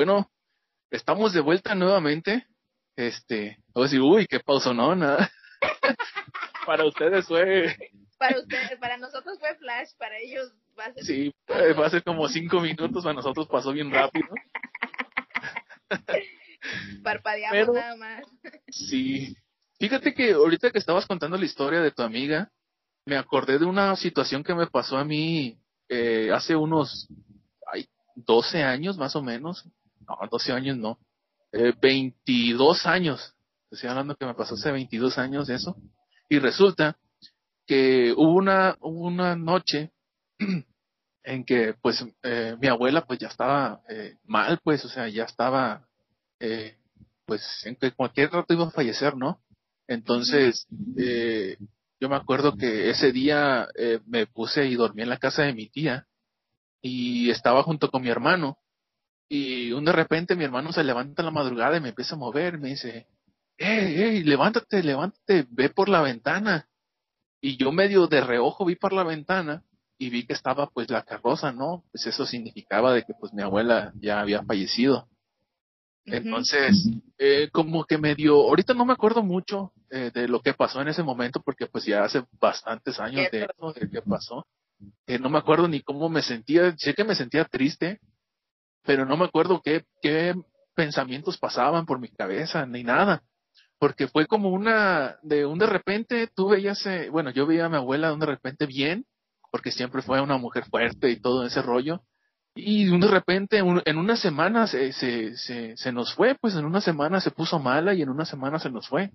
S2: Bueno, estamos de vuelta nuevamente. Este, o decir, uy, qué pausa, no, nada. para ustedes fue.
S3: Para ustedes, para nosotros fue flash, para ellos va a ser.
S2: Sí, eh, va a ser como cinco minutos, para nosotros pasó bien rápido.
S3: Parpadeamos nada más.
S2: Sí. Fíjate que ahorita que estabas contando la historia de tu amiga, me acordé de una situación que me pasó a mí eh, hace unos ay, 12 años más o menos, no, 12 años no, eh, 22 años, estoy hablando que me pasó hace 22 años eso, y resulta que hubo una, una noche en que pues eh, mi abuela pues ya estaba eh, mal, pues, o sea, ya estaba, eh, pues en que cualquier rato iba a fallecer, ¿no? Entonces, eh, yo me acuerdo que ese día me puse y dormí en la casa de mi tía y estaba junto con mi hermano y un de repente mi hermano se levanta en la madrugada y me empieza a mover, me dice, hey, hey, levántate, levántate, ve por la ventana. Y yo medio de reojo vi por la ventana y vi que estaba pues la carroza, ¿no? Pues eso significaba de que pues mi abuela ya había fallecido. Entonces, eh, como que me dio, ahorita no me acuerdo mucho eh, de lo que pasó en ese momento porque pues ya hace bastantes años de eso, de qué pasó. Eh, no me acuerdo ni cómo me sentía, sé que me sentía triste, pero no me acuerdo qué, qué pensamientos pasaban por mi cabeza, ni nada. Porque fue como una, de un de repente, tú veías, eh, bueno, yo veía a mi abuela de un de repente bien, porque siempre fue una mujer fuerte y todo ese rollo. Y de un de repente, en una semana se, se, se, se nos fue, pues en una semana se puso mala y en una semana se nos fue.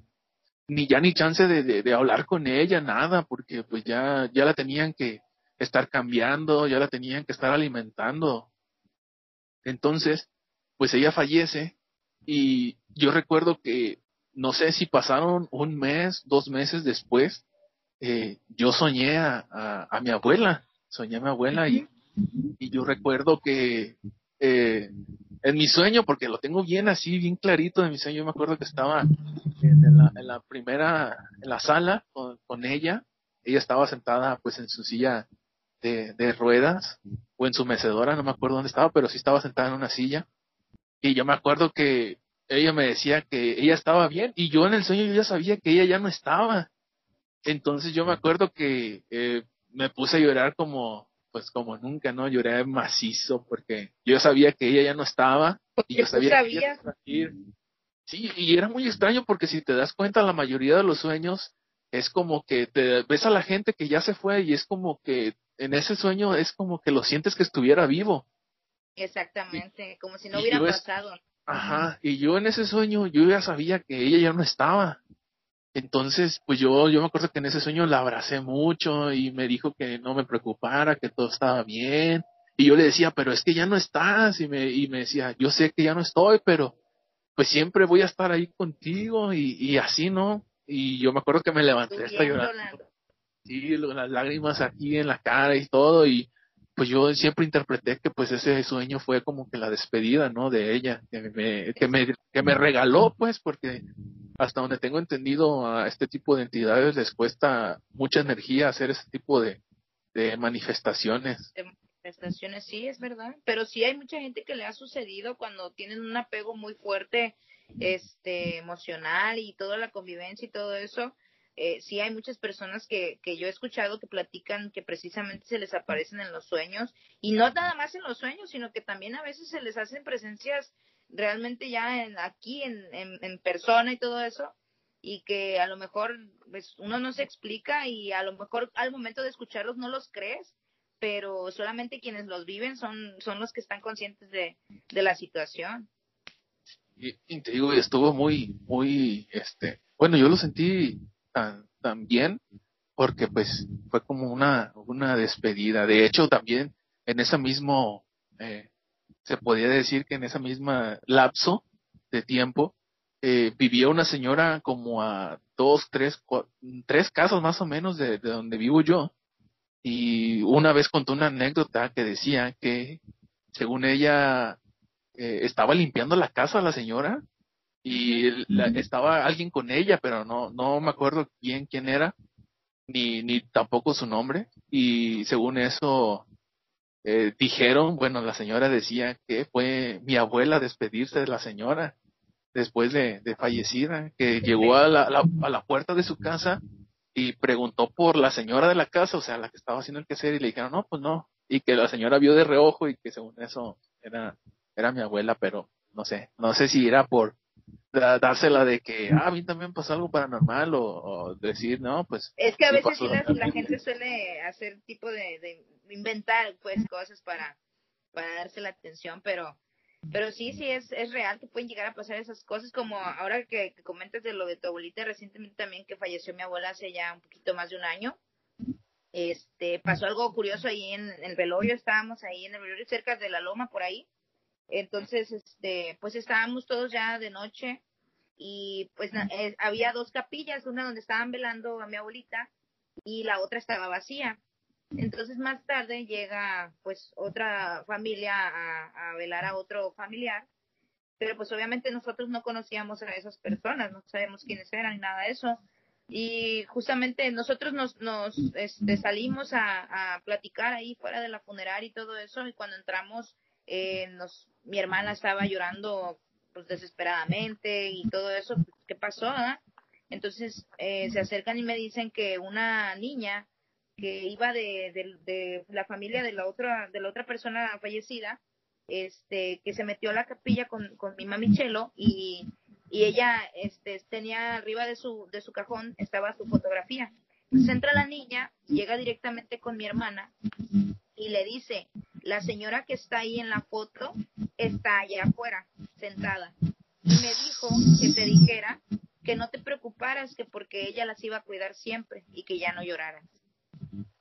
S2: Ni ya ni chance de, de, de hablar con ella, nada, porque pues ya, ya la tenían que estar cambiando, ya la tenían que estar alimentando. Entonces, pues ella fallece y yo recuerdo que no sé si pasaron un mes, dos meses después, eh, yo soñé a, a, mi abuela, soñé a mi abuela y, y yo recuerdo que eh, en mi sueño, porque lo tengo bien así, bien clarito en mi sueño, yo me acuerdo que estaba en la, en la primera, en la sala con, con, ella, ella estaba sentada pues en su silla de, de ruedas o en su mecedora, no me acuerdo dónde estaba, pero sí estaba sentada en una silla y yo me acuerdo que ella me decía que ella estaba bien y yo en el sueño yo ya sabía que ella ya no estaba. Entonces yo me acuerdo que eh, me puse a llorar como, pues como nunca, ¿no? Lloré macizo porque yo sabía que ella ya no estaba y yo sabía que ella iba a ir. Sí, y era muy extraño porque si te das cuenta la mayoría de los sueños es como que te ves a la gente que ya se fue y es como que en ese sueño es como que lo sientes que estuviera vivo.
S3: Exactamente, y, como si no hubiera pasado.
S2: Es, Ajá, y yo en ese sueño, yo ya sabía que ella ya no estaba. Entonces, pues yo, yo me acuerdo que en ese sueño la abracé mucho y me dijo que no me preocupara, que todo estaba bien. Y yo le decía, pero es que ya no estás. Y me, y me decía, yo sé que ya no estoy, pero pues siempre voy a estar ahí contigo y, y así, ¿no? Y yo me acuerdo que me levanté hasta llorando. Sí, las lágrimas aquí en la cara y todo. Y, pues yo siempre interpreté que pues ese sueño fue como que la despedida, ¿no? De ella, que me, que me, que me regaló, pues, porque hasta donde tengo entendido a este tipo de entidades les cuesta mucha energía hacer ese tipo de, de manifestaciones.
S3: De manifestaciones, sí, es verdad. Pero sí hay mucha gente que le ha sucedido cuando tienen un apego muy fuerte, este, emocional y toda la convivencia y todo eso, eh, sí hay muchas personas que, que yo he escuchado que platican que precisamente se les aparecen en los sueños y no nada más en los sueños, sino que también a veces se les hacen presencias realmente ya en, aquí en, en, persona y todo eso y que a lo mejor pues, uno no se explica y a lo mejor al momento de escucharlos no los crees, pero solamente quienes los viven son, son los que están conscientes de, de la situación.
S2: Y, y, te digo, estuvo muy, muy, este, bueno, yo lo sentí tan, bien porque pues fue como una, una despedida. De hecho, también en ese mismo, eh, se podía decir que en ese mismo lapso de tiempo, eh, vivía una señora como a dos, tres, tres casas más o menos de, donde vivo yo. Y una vez contó una anécdota que decía que, según ella, eh, estaba limpiando la casa la señora y estaba alguien con ella, pero no, no me acuerdo bien quién era, ni, ni tampoco su nombre. Y según eso, eh, dijeron, bueno, la señora decía que fue mi abuela despedirse de la señora después de, de fallecida, que llegó a la, a la puerta de su casa y preguntó por la señora de la casa, o sea, la que estaba haciendo el quehacer, y le dijeron, no, pues no, y que la señora vio de reojo y que según eso era, era mi abuela, pero no sé, no sé si era por, dársela de que, ah, a mí también pasó algo paranormal o, decir, no, pues...
S3: Es que a veces sí la, gente suele hacer tipo de, de, inventar pues cosas para, para darse la atención, pero pero sí, sí, es, es real que pueden llegar a pasar esas cosas, como ahora que, comentas de lo de tu abuelita recientemente también que falleció mi abuela hace ya un poquito más de un año. Este, pasó algo curioso ahí en, en el velorio, estábamos ahí en el velorio cerca de la loma por ahí, entonces, este, pues estábamos todos ya de noche y pues eh, había dos capillas, una donde estaban velando a mi abuelita y la otra estaba vacía. Entonces más tarde llega pues otra familia a, velar a otro familiar, pero pues obviamente nosotros no conocíamos a esas personas, no sabemos quiénes eran ni nada de eso. Y justamente nosotros nos, nos este, salimos a, a platicar ahí fuera de la funeraria y todo eso, y cuando entramos eh, nos, mi hermana estaba llorando pues desesperadamente y todo eso, ¿qué pasó? Entonces eh, se acercan y me dicen que una niña que iba de, de, la familia de la otra de la otra persona fallecida, este, que se metió a la capilla con, con mi mami Chelo y, y ella este, tenía arriba de su, de su cajón estaba su fotografía. Entonces entra la niña, llega directamente con mi hermana y le dice, la señora que está ahí en la foto está allá afuera, sentada. Y me dijo que te dijera que no te preocuparas, que porque ella las iba a cuidar siempre y que ya no lloraras.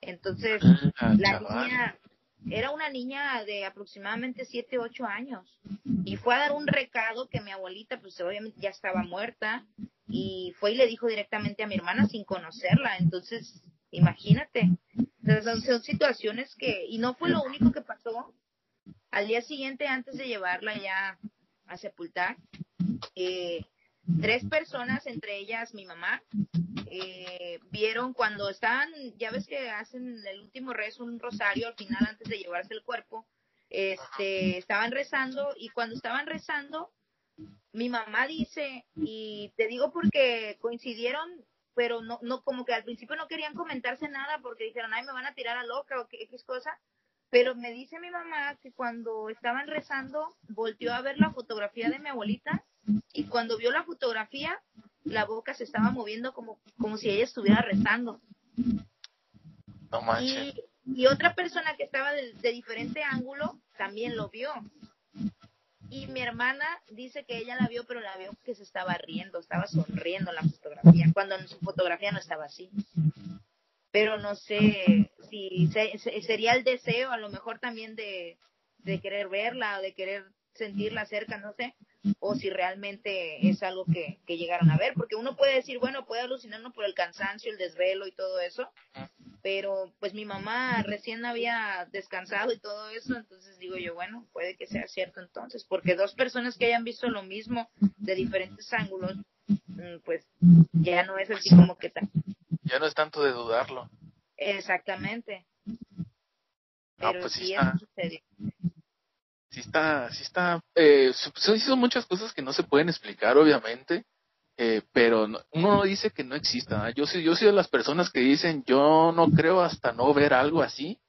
S3: Entonces, ah, la niña era una niña de aproximadamente 7, 8 años y fue a dar un recado que mi abuelita pues obviamente ya estaba muerta y fue y le dijo directamente a mi hermana sin conocerla. Entonces, imagínate, son, situaciones que, y no fue lo único que pasó. Al día siguiente, antes de llevarla ya a sepultar, eh, tres personas, entre ellas mi mamá, eh, vieron cuando estaban, ya ves que hacen el último rezo, un rosario al final antes de llevarse el cuerpo, este, estaban rezando y cuando estaban rezando, mi mamá dice, y te digo porque coincidieron pero no, no, como que al principio no querían comentarse nada porque dijeron, ay, me van a tirar a loca o qué X cosa. Pero me dice mi mamá que cuando estaban rezando, volteó a ver la fotografía de mi abuelita y cuando vio la fotografía, la boca se estaba moviendo como, como si ella estuviera rezando.
S2: No manches.
S3: Y, y otra persona que estaba de, de diferente ángulo también lo vio. Y mi hermana dice que ella la vio, pero la vio que se estaba riendo, estaba sonriendo en la fotografía, cuando en su fotografía no estaba así. Pero no sé si sería el deseo, a lo mejor también de, de querer verla o de querer sentirla cerca, no sé, o si realmente es algo que, que llegaron a ver, porque uno puede decir, bueno, puede alucinarnos por el cansancio, el desvelo y todo eso, pero pues mi mamá recién había descansado y todo eso, entonces digo yo, bueno, puede que sea cierto entonces, porque dos personas que hayan visto lo mismo de diferentes ángulos, mm, pues ya no es así como que tal.
S2: Ya no es tanto de dudarlo.
S3: Exactamente.
S2: Pero pues sí, está, sí está, sí está, eh, son muchas cosas que no se pueden explicar, obviamente, eh, pero uno no dice que no exista. Yo soy, yo soy de las personas que dicen, yo no creo hasta no ver algo así,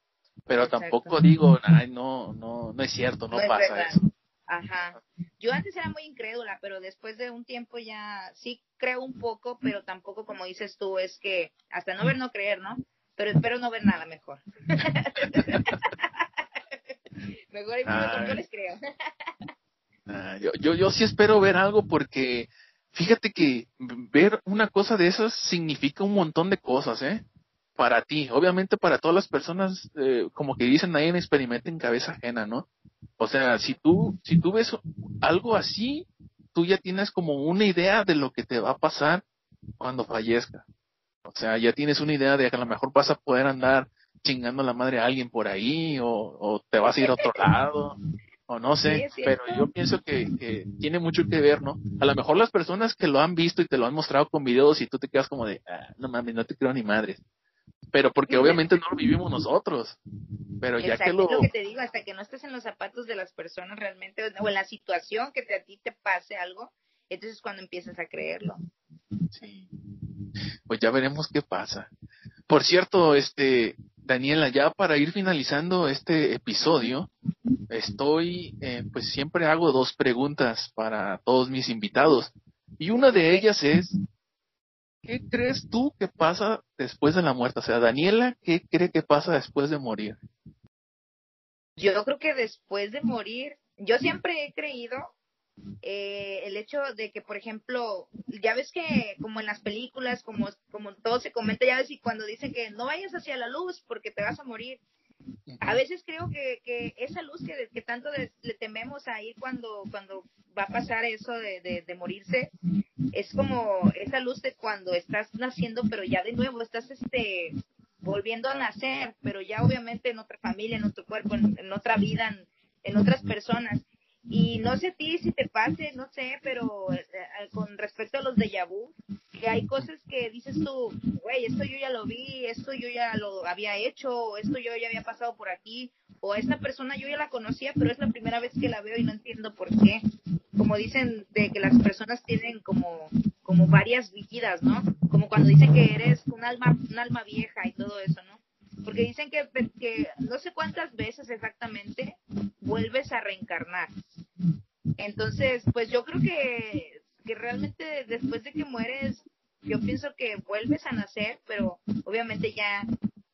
S2: pero tampoco digo, ay, no, no, no es cierto, no, pasa eso.
S3: Ajá. Yo antes era muy incrédula, pero después de un tiempo ya sí creo un poco, pero tampoco como dices tú, es que hasta no ver, no creer, ¿no? Pero espero no ver nada mejor. mejor y mejor les creo.
S2: Yo, yo, yo sí espero ver algo porque fíjate que ver una cosa de esas significa un montón de cosas, ¿eh? Para ti, obviamente para todas las personas, eh, como que dicen ahí en experimento en cabeza ajena, ¿no? O sea, si tú, si tú ves algo así, tú ya tienes como una idea de lo que te va a pasar cuando fallezca. O sea, ya tienes una idea de que a lo mejor vas a poder andar chingando la madre a alguien por ahí, o, o te vas a ir a otro lado, o no sé, pero yo pienso que, que, tiene mucho que ver, ¿no? A lo mejor las personas que lo han visto y te lo han mostrado con videos y tú te quedas como de, ah, no mames, no te creo ni madres. Pero porque obviamente no lo vivimos nosotros. Pero ya que lo...
S3: lo que te digo, hasta que no estés en los zapatos de las personas realmente, o en la situación que te, a ti te pase algo, entonces es cuando empiezas a creerlo.
S2: Sí. Pues ya veremos qué pasa. Por cierto, este, Daniela, ya para ir finalizando este episodio, estoy, eh, pues siempre hago dos preguntas para todos mis invitados. Y una de ellas es, ¿qué crees tú que pasa después de la muerte? O sea, Daniela, ¿qué cree que pasa después de morir?
S3: Yo creo que después de morir, yo siempre he creído eh, el hecho de que, por ejemplo, ya ves que como en las películas, como, como todo se comenta, ya ves y cuando dicen que no vayas hacia la luz porque te vas a morir, a veces creo que, que esa luz que, que tanto le tememos a ir cuando, cuando va a pasar eso de, de, morirse, es como esa luz de cuando estás naciendo, pero ya de nuevo estás este volviendo a nacer, pero ya obviamente en otra familia, en otro cuerpo, en, otra vida, en, en otras personas. Y no sé a ti si te pase, no sé, pero eh, eh, con respecto a los de vu, que hay cosas que dices tú, güey, esto yo ya lo vi, esto yo ya lo había hecho, esto yo ya había pasado por aquí, o esta persona yo ya la conocía, pero es la primera vez que la veo y no entiendo por qué. Como dicen de que las personas tienen como, como varias vidas, ¿no? Como cuando dicen que eres un alma, un alma vieja y todo eso, ¿no? porque dicen que, que no sé cuántas veces exactamente vuelves a reencarnar. Entonces, pues yo creo que, que realmente después de que mueres, yo pienso que vuelves a nacer, pero obviamente ya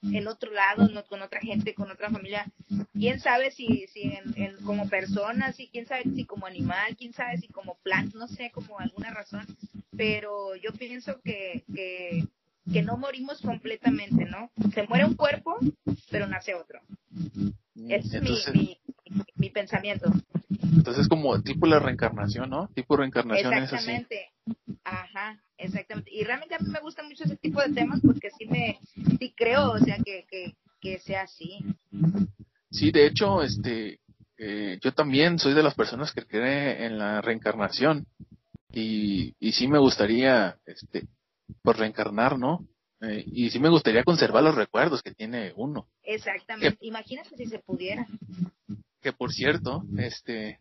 S3: en otro lado, no con otra gente, con otra familia. Quién sabe si, si en, como persona, si quién sabe si como animal, quién sabe si como planta, no sé, como alguna razón. Pero yo pienso que, que que no morimos completamente, ¿no? Se muere un cuerpo, pero nace otro. Es mi, mi, pensamiento.
S2: Entonces, como tipo la reencarnación, ¿no? Tipo reencarnación
S3: exactamente. es así. Ajá, exactamente. Y realmente a mí me gusta mucho ese tipo de temas porque sí me, sí creo, o sea, que, que, que sea así.
S2: Sí, de hecho, este, eh, yo también soy de las personas que cree en la reencarnación y, y sí me gustaría, este, por reencarnar, ¿no? Eh, y sí me gustaría conservar los recuerdos que tiene uno.
S3: Exactamente. Imagínate si se pudiera.
S2: Que por cierto, este,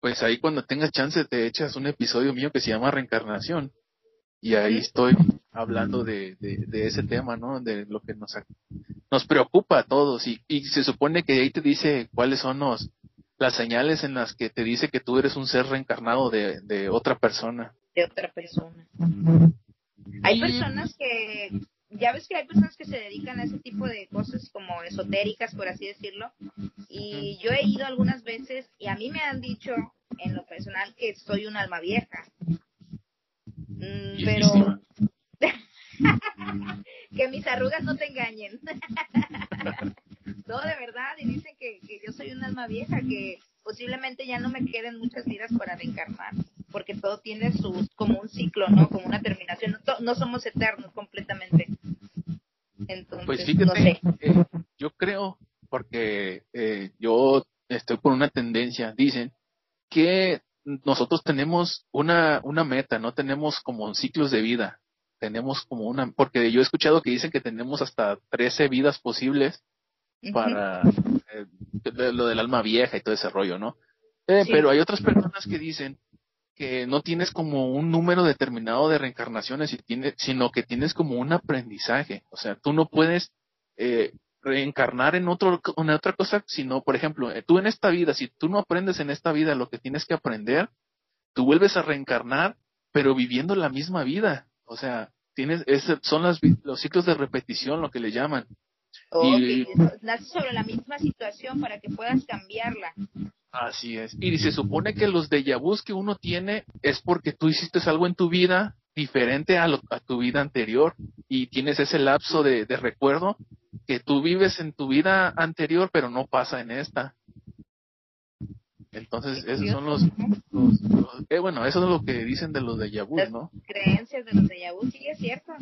S2: pues ahí cuando tengas chance te echas un episodio mío que se llama Reencarnación. Y ahí estoy hablando de, de, ese tema, ¿no? De lo que nos, nos preocupa a todos. Y, y se supone que ahí te dice cuáles son los, las señales en las que te dice que tú eres un ser reencarnado de, de otra persona.
S3: De otra persona. Hay personas que, ya ves que hay personas que se dedican a ese tipo de cosas como esotéricas, por así decirlo, y yo he ido algunas veces y a mí me han dicho en lo personal que soy un alma vieja. Mm, pero que mis arrugas no te engañen. no, de verdad, y dicen que, que yo soy un alma vieja, que posiblemente ya no me queden muchas vidas para reencarnar porque todo tiene su, como un ciclo, ¿no? Como una terminación. No, somos eternos completamente. Entonces,
S2: pues fíjate, eh, yo creo, porque eh, yo estoy con una tendencia, dicen que nosotros tenemos una, una meta, no tenemos como ciclos de vida, tenemos como una, porque yo he escuchado que dicen que tenemos hasta 13 vidas posibles para eh, lo del alma vieja y todo ese rollo, ¿no? Pero hay otras personas que dicen que no tienes como un número determinado de reencarnaciones, sino que tienes como un aprendizaje. O sea, tú no puedes eh, reencarnar en, otro, otra cosa, sino, por ejemplo, eh, tú en esta vida, si tú no aprendes en esta vida lo que tienes que aprender, tú vuelves a reencarnar, pero viviendo la misma vida. O sea, tienes, son las, los ciclos de repetición, lo que le llaman.
S3: Y, naces sobre la misma situación para que puedas cambiarla.
S2: Así es. Y se supone que los déjà vus que uno tiene es porque tú hiciste algo en tu vida diferente a, tu vida anterior y tienes ese lapso de, recuerdo que tú vives en tu vida anterior pero no pasa en esta. Entonces, esos son los, eh, bueno, eso es lo que dicen de los déjà vus, ¿no?
S3: Creencias de los déjà vus, sí es cierto.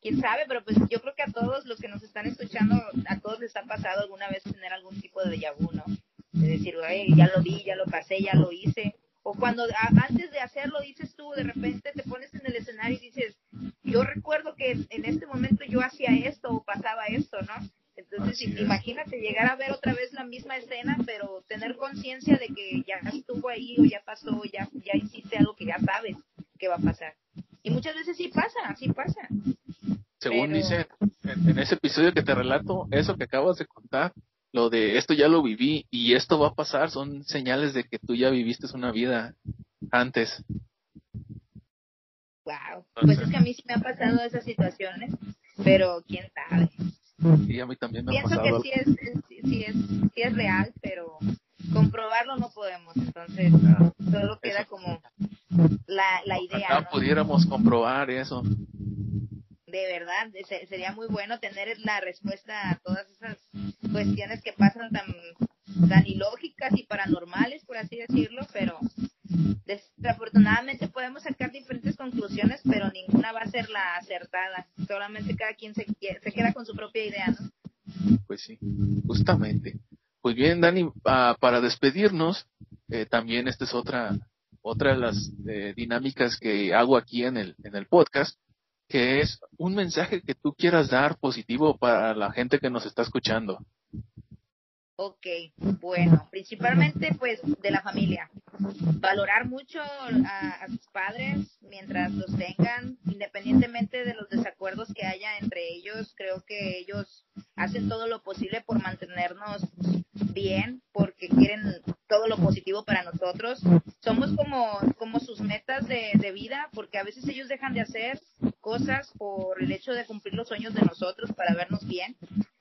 S3: Quién sabe, pero pues yo creo que a todos los que nos están escuchando, a todos les ha pasado alguna vez tener algún tipo de vu, ¿no? De decir, ya lo vi, ya lo pasé, ya lo hice. O cuando antes de hacerlo dices tú, de repente te pones en el escenario y dices, yo recuerdo que en este momento yo hacía esto o pasaba esto, ¿no? Entonces, imagínate llegar a ver otra vez la misma escena, pero conciencia de que ya estuvo ahí o ya pasó, ya, ya hiciste algo que ya sabes que va a pasar. Y muchas veces sí pasa, sí pasa.
S2: Según dice en, ese episodio que te relato, eso que acabas de contar, lo de esto ya lo viví y esto va a pasar, son señales de que tú ya viviste una vida antes.
S3: Wow, pues es que a mí sí me han pasado esas situaciones, pero quién sabe.
S2: Y a mí también me
S3: Pienso
S2: ha pasado.
S3: que sí es, sí, es, sí es real, pero comprobarlo no podemos, entonces solo queda como la, la idea.
S2: ¿no? pudiéramos comprobar eso
S3: de verdad, sería muy bueno tener la respuesta a todas esas cuestiones que pasan tan, tan ilógicas y paranormales, por así decirlo, pero desafortunadamente podemos sacar diferentes conclusiones, pero ninguna va a ser la acertada. Solamente cada quien se, se queda con su propia idea, ¿no?
S2: Pues sí, justamente. Pues bien, Dani, para despedirnos, eh, también esta es otra otra de las eh, dinámicas que hago aquí en el en el podcast que es un mensaje que tú quieras dar positivo para la gente que nos está escuchando.
S3: Ok, bueno, principalmente pues de la familia. Valorar mucho a, sus padres mientras los tengan, independientemente de los desacuerdos que haya entre ellos. Creo que ellos hacen todo lo posible por mantenernos bien, porque quieren todo lo positivo para nosotros. Somos como, como sus metas de, de vida, porque a veces ellos dejan de hacer cosas por el hecho de cumplir los sueños de nosotros para vernos bien.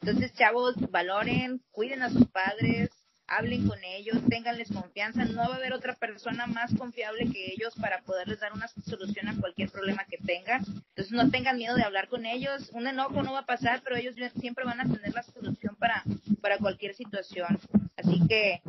S3: Entonces, chavos, valoren, cuiden a sus padres, hablen con ellos, tenganles confianza. No va a haber otra persona más confiable que ellos para poderles dar una solución a cualquier problema que tengan. Entonces, no tengan miedo de hablar con ellos. Un enojo no va a pasar, pero ellos siempre van a tener la solución para, para cualquier situación. Así que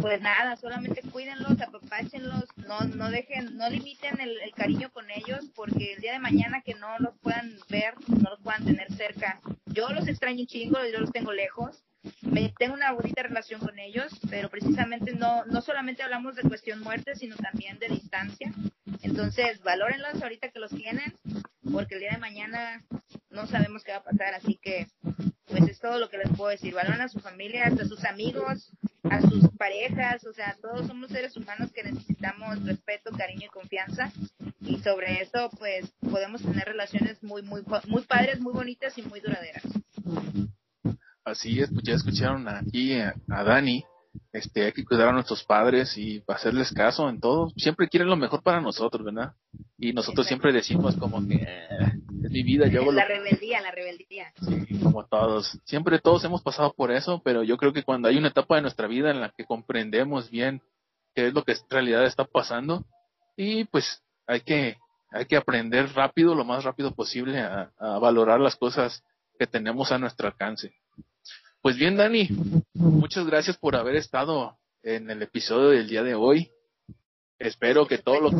S3: pues nada, solamente cuídenlos, apapáchenlos, no, no dejen, no limiten el, cariño con ellos, porque el día de mañana que no los puedan ver, no los puedan tener cerca. Yo los extraño un chingo, yo los tengo lejos, me tengo una bonita relación con ellos, pero precisamente no, no solamente hablamos de cuestión muerte, sino también de distancia. Entonces, valórenlos ahorita que los tienen, porque el día de mañana no sabemos qué va a pasar, así que pues es todo lo que les puedo decir. Valoren a su familia, a sus amigos, a sus parejas, o sea, todos somos seres humanos que necesitamos respeto, cariño y confianza y sobre eso pues podemos tener relaciones muy muy muy padres, muy bonitas y muy duraderas.
S2: Así es, pues ya escucharon aquí a, Dani, este, hay que cuidar a nuestros padres y hacerles caso en todo. Siempre quieren lo mejor para nosotros, ¿verdad? Y nosotros siempre decimos como que eh, es mi vida, yo
S3: La rebeldía, la rebeldía.
S2: Sí, como todos. Siempre todos hemos pasado por eso, pero yo creo que cuando hay una etapa de nuestra vida en la que comprendemos bien qué es lo que en realidad está pasando, y pues hay que, hay que aprender rápido, lo más rápido posible, a, a valorar las cosas que tenemos a nuestro alcance. Pues bien, Dani, muchas gracias por haber estado en el episodio del día de hoy. Espero que todos los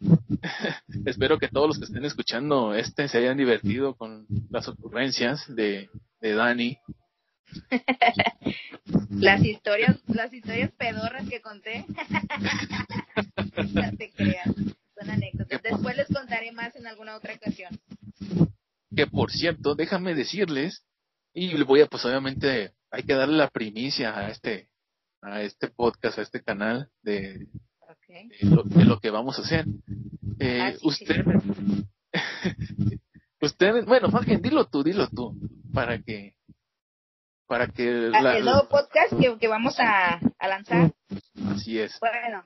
S2: espero que todos los que estén escuchando este se hayan divertido con las ocurrencias de, de Dani.
S3: las historias, las historias pedorras que conté. no te creas, son anécdotas. Después les contaré más en alguna otra ocasión.
S2: Que por cierto, déjame decirles, y le voy a, pues obviamente, hay que darle la primicia a este, a este podcast, a este canal de, de, lo, que vamos a hacer. Eh, ah, usted, usted, bueno, más bien, dilo tú, dilo tú, para que, para que
S3: ah, el nuevo podcast que, que vamos a, a lanzar.
S2: Así es.
S3: Bueno,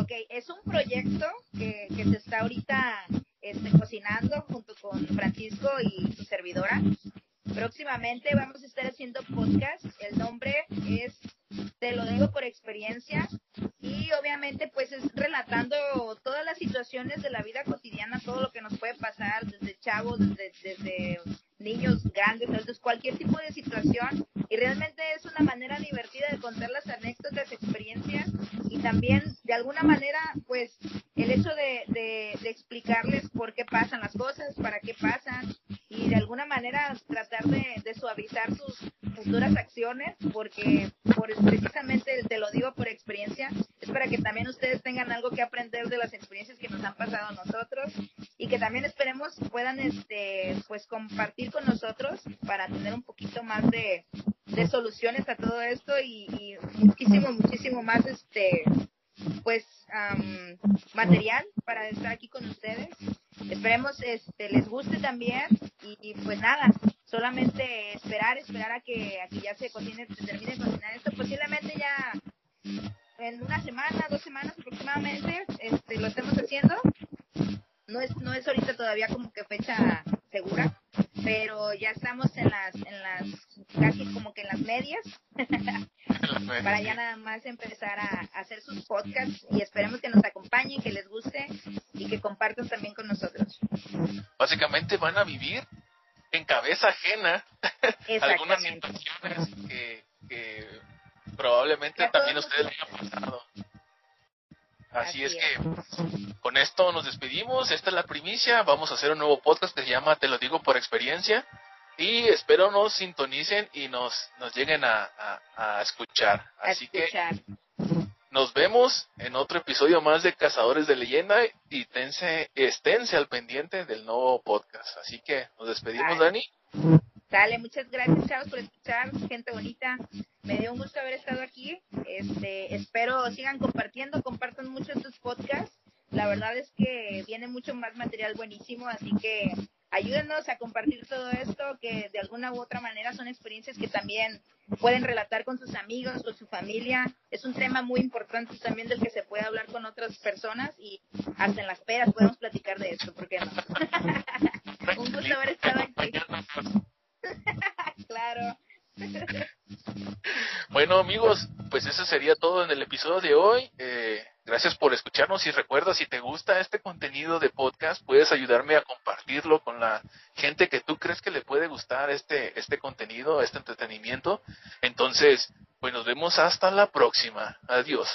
S3: ok, es un proyecto que, que se está ahorita este, cocinando junto con Francisco y su servidora. Próximamente vamos a estar haciendo podcast. El nombre es Te lo digo por experiencia. Y obviamente pues es relatando todas las situaciones de la vida cotidiana, todo lo que nos puede pasar desde chavos, desde, desde niños grandes, adultos, cualquier tipo de situación. Y realmente es una manera divertida de contar las anécdotas, experiencias y también de alguna manera pues el hecho de, de, de explicarles por qué pasan las cosas, para qué pasan y de alguna manera tratar de, de suavizar sus futuras acciones porque por precisamente te lo digo por experiencia es para que también ustedes tengan algo que aprender de las experiencias que nos han pasado a nosotros y que también esperemos puedan este pues compartir con nosotros para tener un poquito más de, soluciones a todo esto y, y muchísimo muchísimo más este pues material para estar aquí con ustedes. Esperemos este les guste también y, pues nada, solamente esperar, esperar a que, a que ya se cocine, se termine de cocinar esto, posiblemente ya en una semana, dos semanas aproximadamente, este lo estemos haciendo. No es no es ahorita todavía como que fecha segura, pero ya estamos en las, en las, casi como que en las medias, para ya nada más empezar a, hacer sus podcasts y esperemos que nos acompañen, que les guste y que compartan también con nosotros.
S2: Básicamente van a vivir en cabeza ajena algunas situaciones que, que probablemente también ustedes hayan pasado. Así, es, que con esto nos despedimos. Esta es la primicia. Vamos a hacer un nuevo podcast que se llama Te lo digo por experiencia. Y espero nos sintonicen y nos, nos lleguen a, a, escuchar. Así que nos vemos en otro episodio más de Cazadores de Leyenda y tense, esténse al pendiente del nuevo podcast. Así que nos despedimos, Dani.
S3: Dale, muchas gracias, chavos, por escuchar, gente bonita. Me dio un gusto haber estado aquí. Este, espero sigan compartiendo, compartan mucho estos podcasts. La verdad es que viene mucho más material buenísimo, así que ayúdenos a compartir todo esto, que de alguna u otra manera son experiencias que también pueden relatar con sus amigos, con su familia. Es un tema muy importante también del que se puede hablar con otras personas y hasta en las peras podemos platicar de esto, ¿por qué no? un gusto haber estado aquí. claro.
S2: bueno amigos, pues eso sería todo en el episodio de hoy. Eh, gracias por escucharnos y recuerda si te gusta este contenido de podcast, puedes ayudarme a compartirlo con la gente que tú crees que le puede gustar este, este contenido, este entretenimiento. Entonces, pues nos vemos hasta la próxima. Adiós.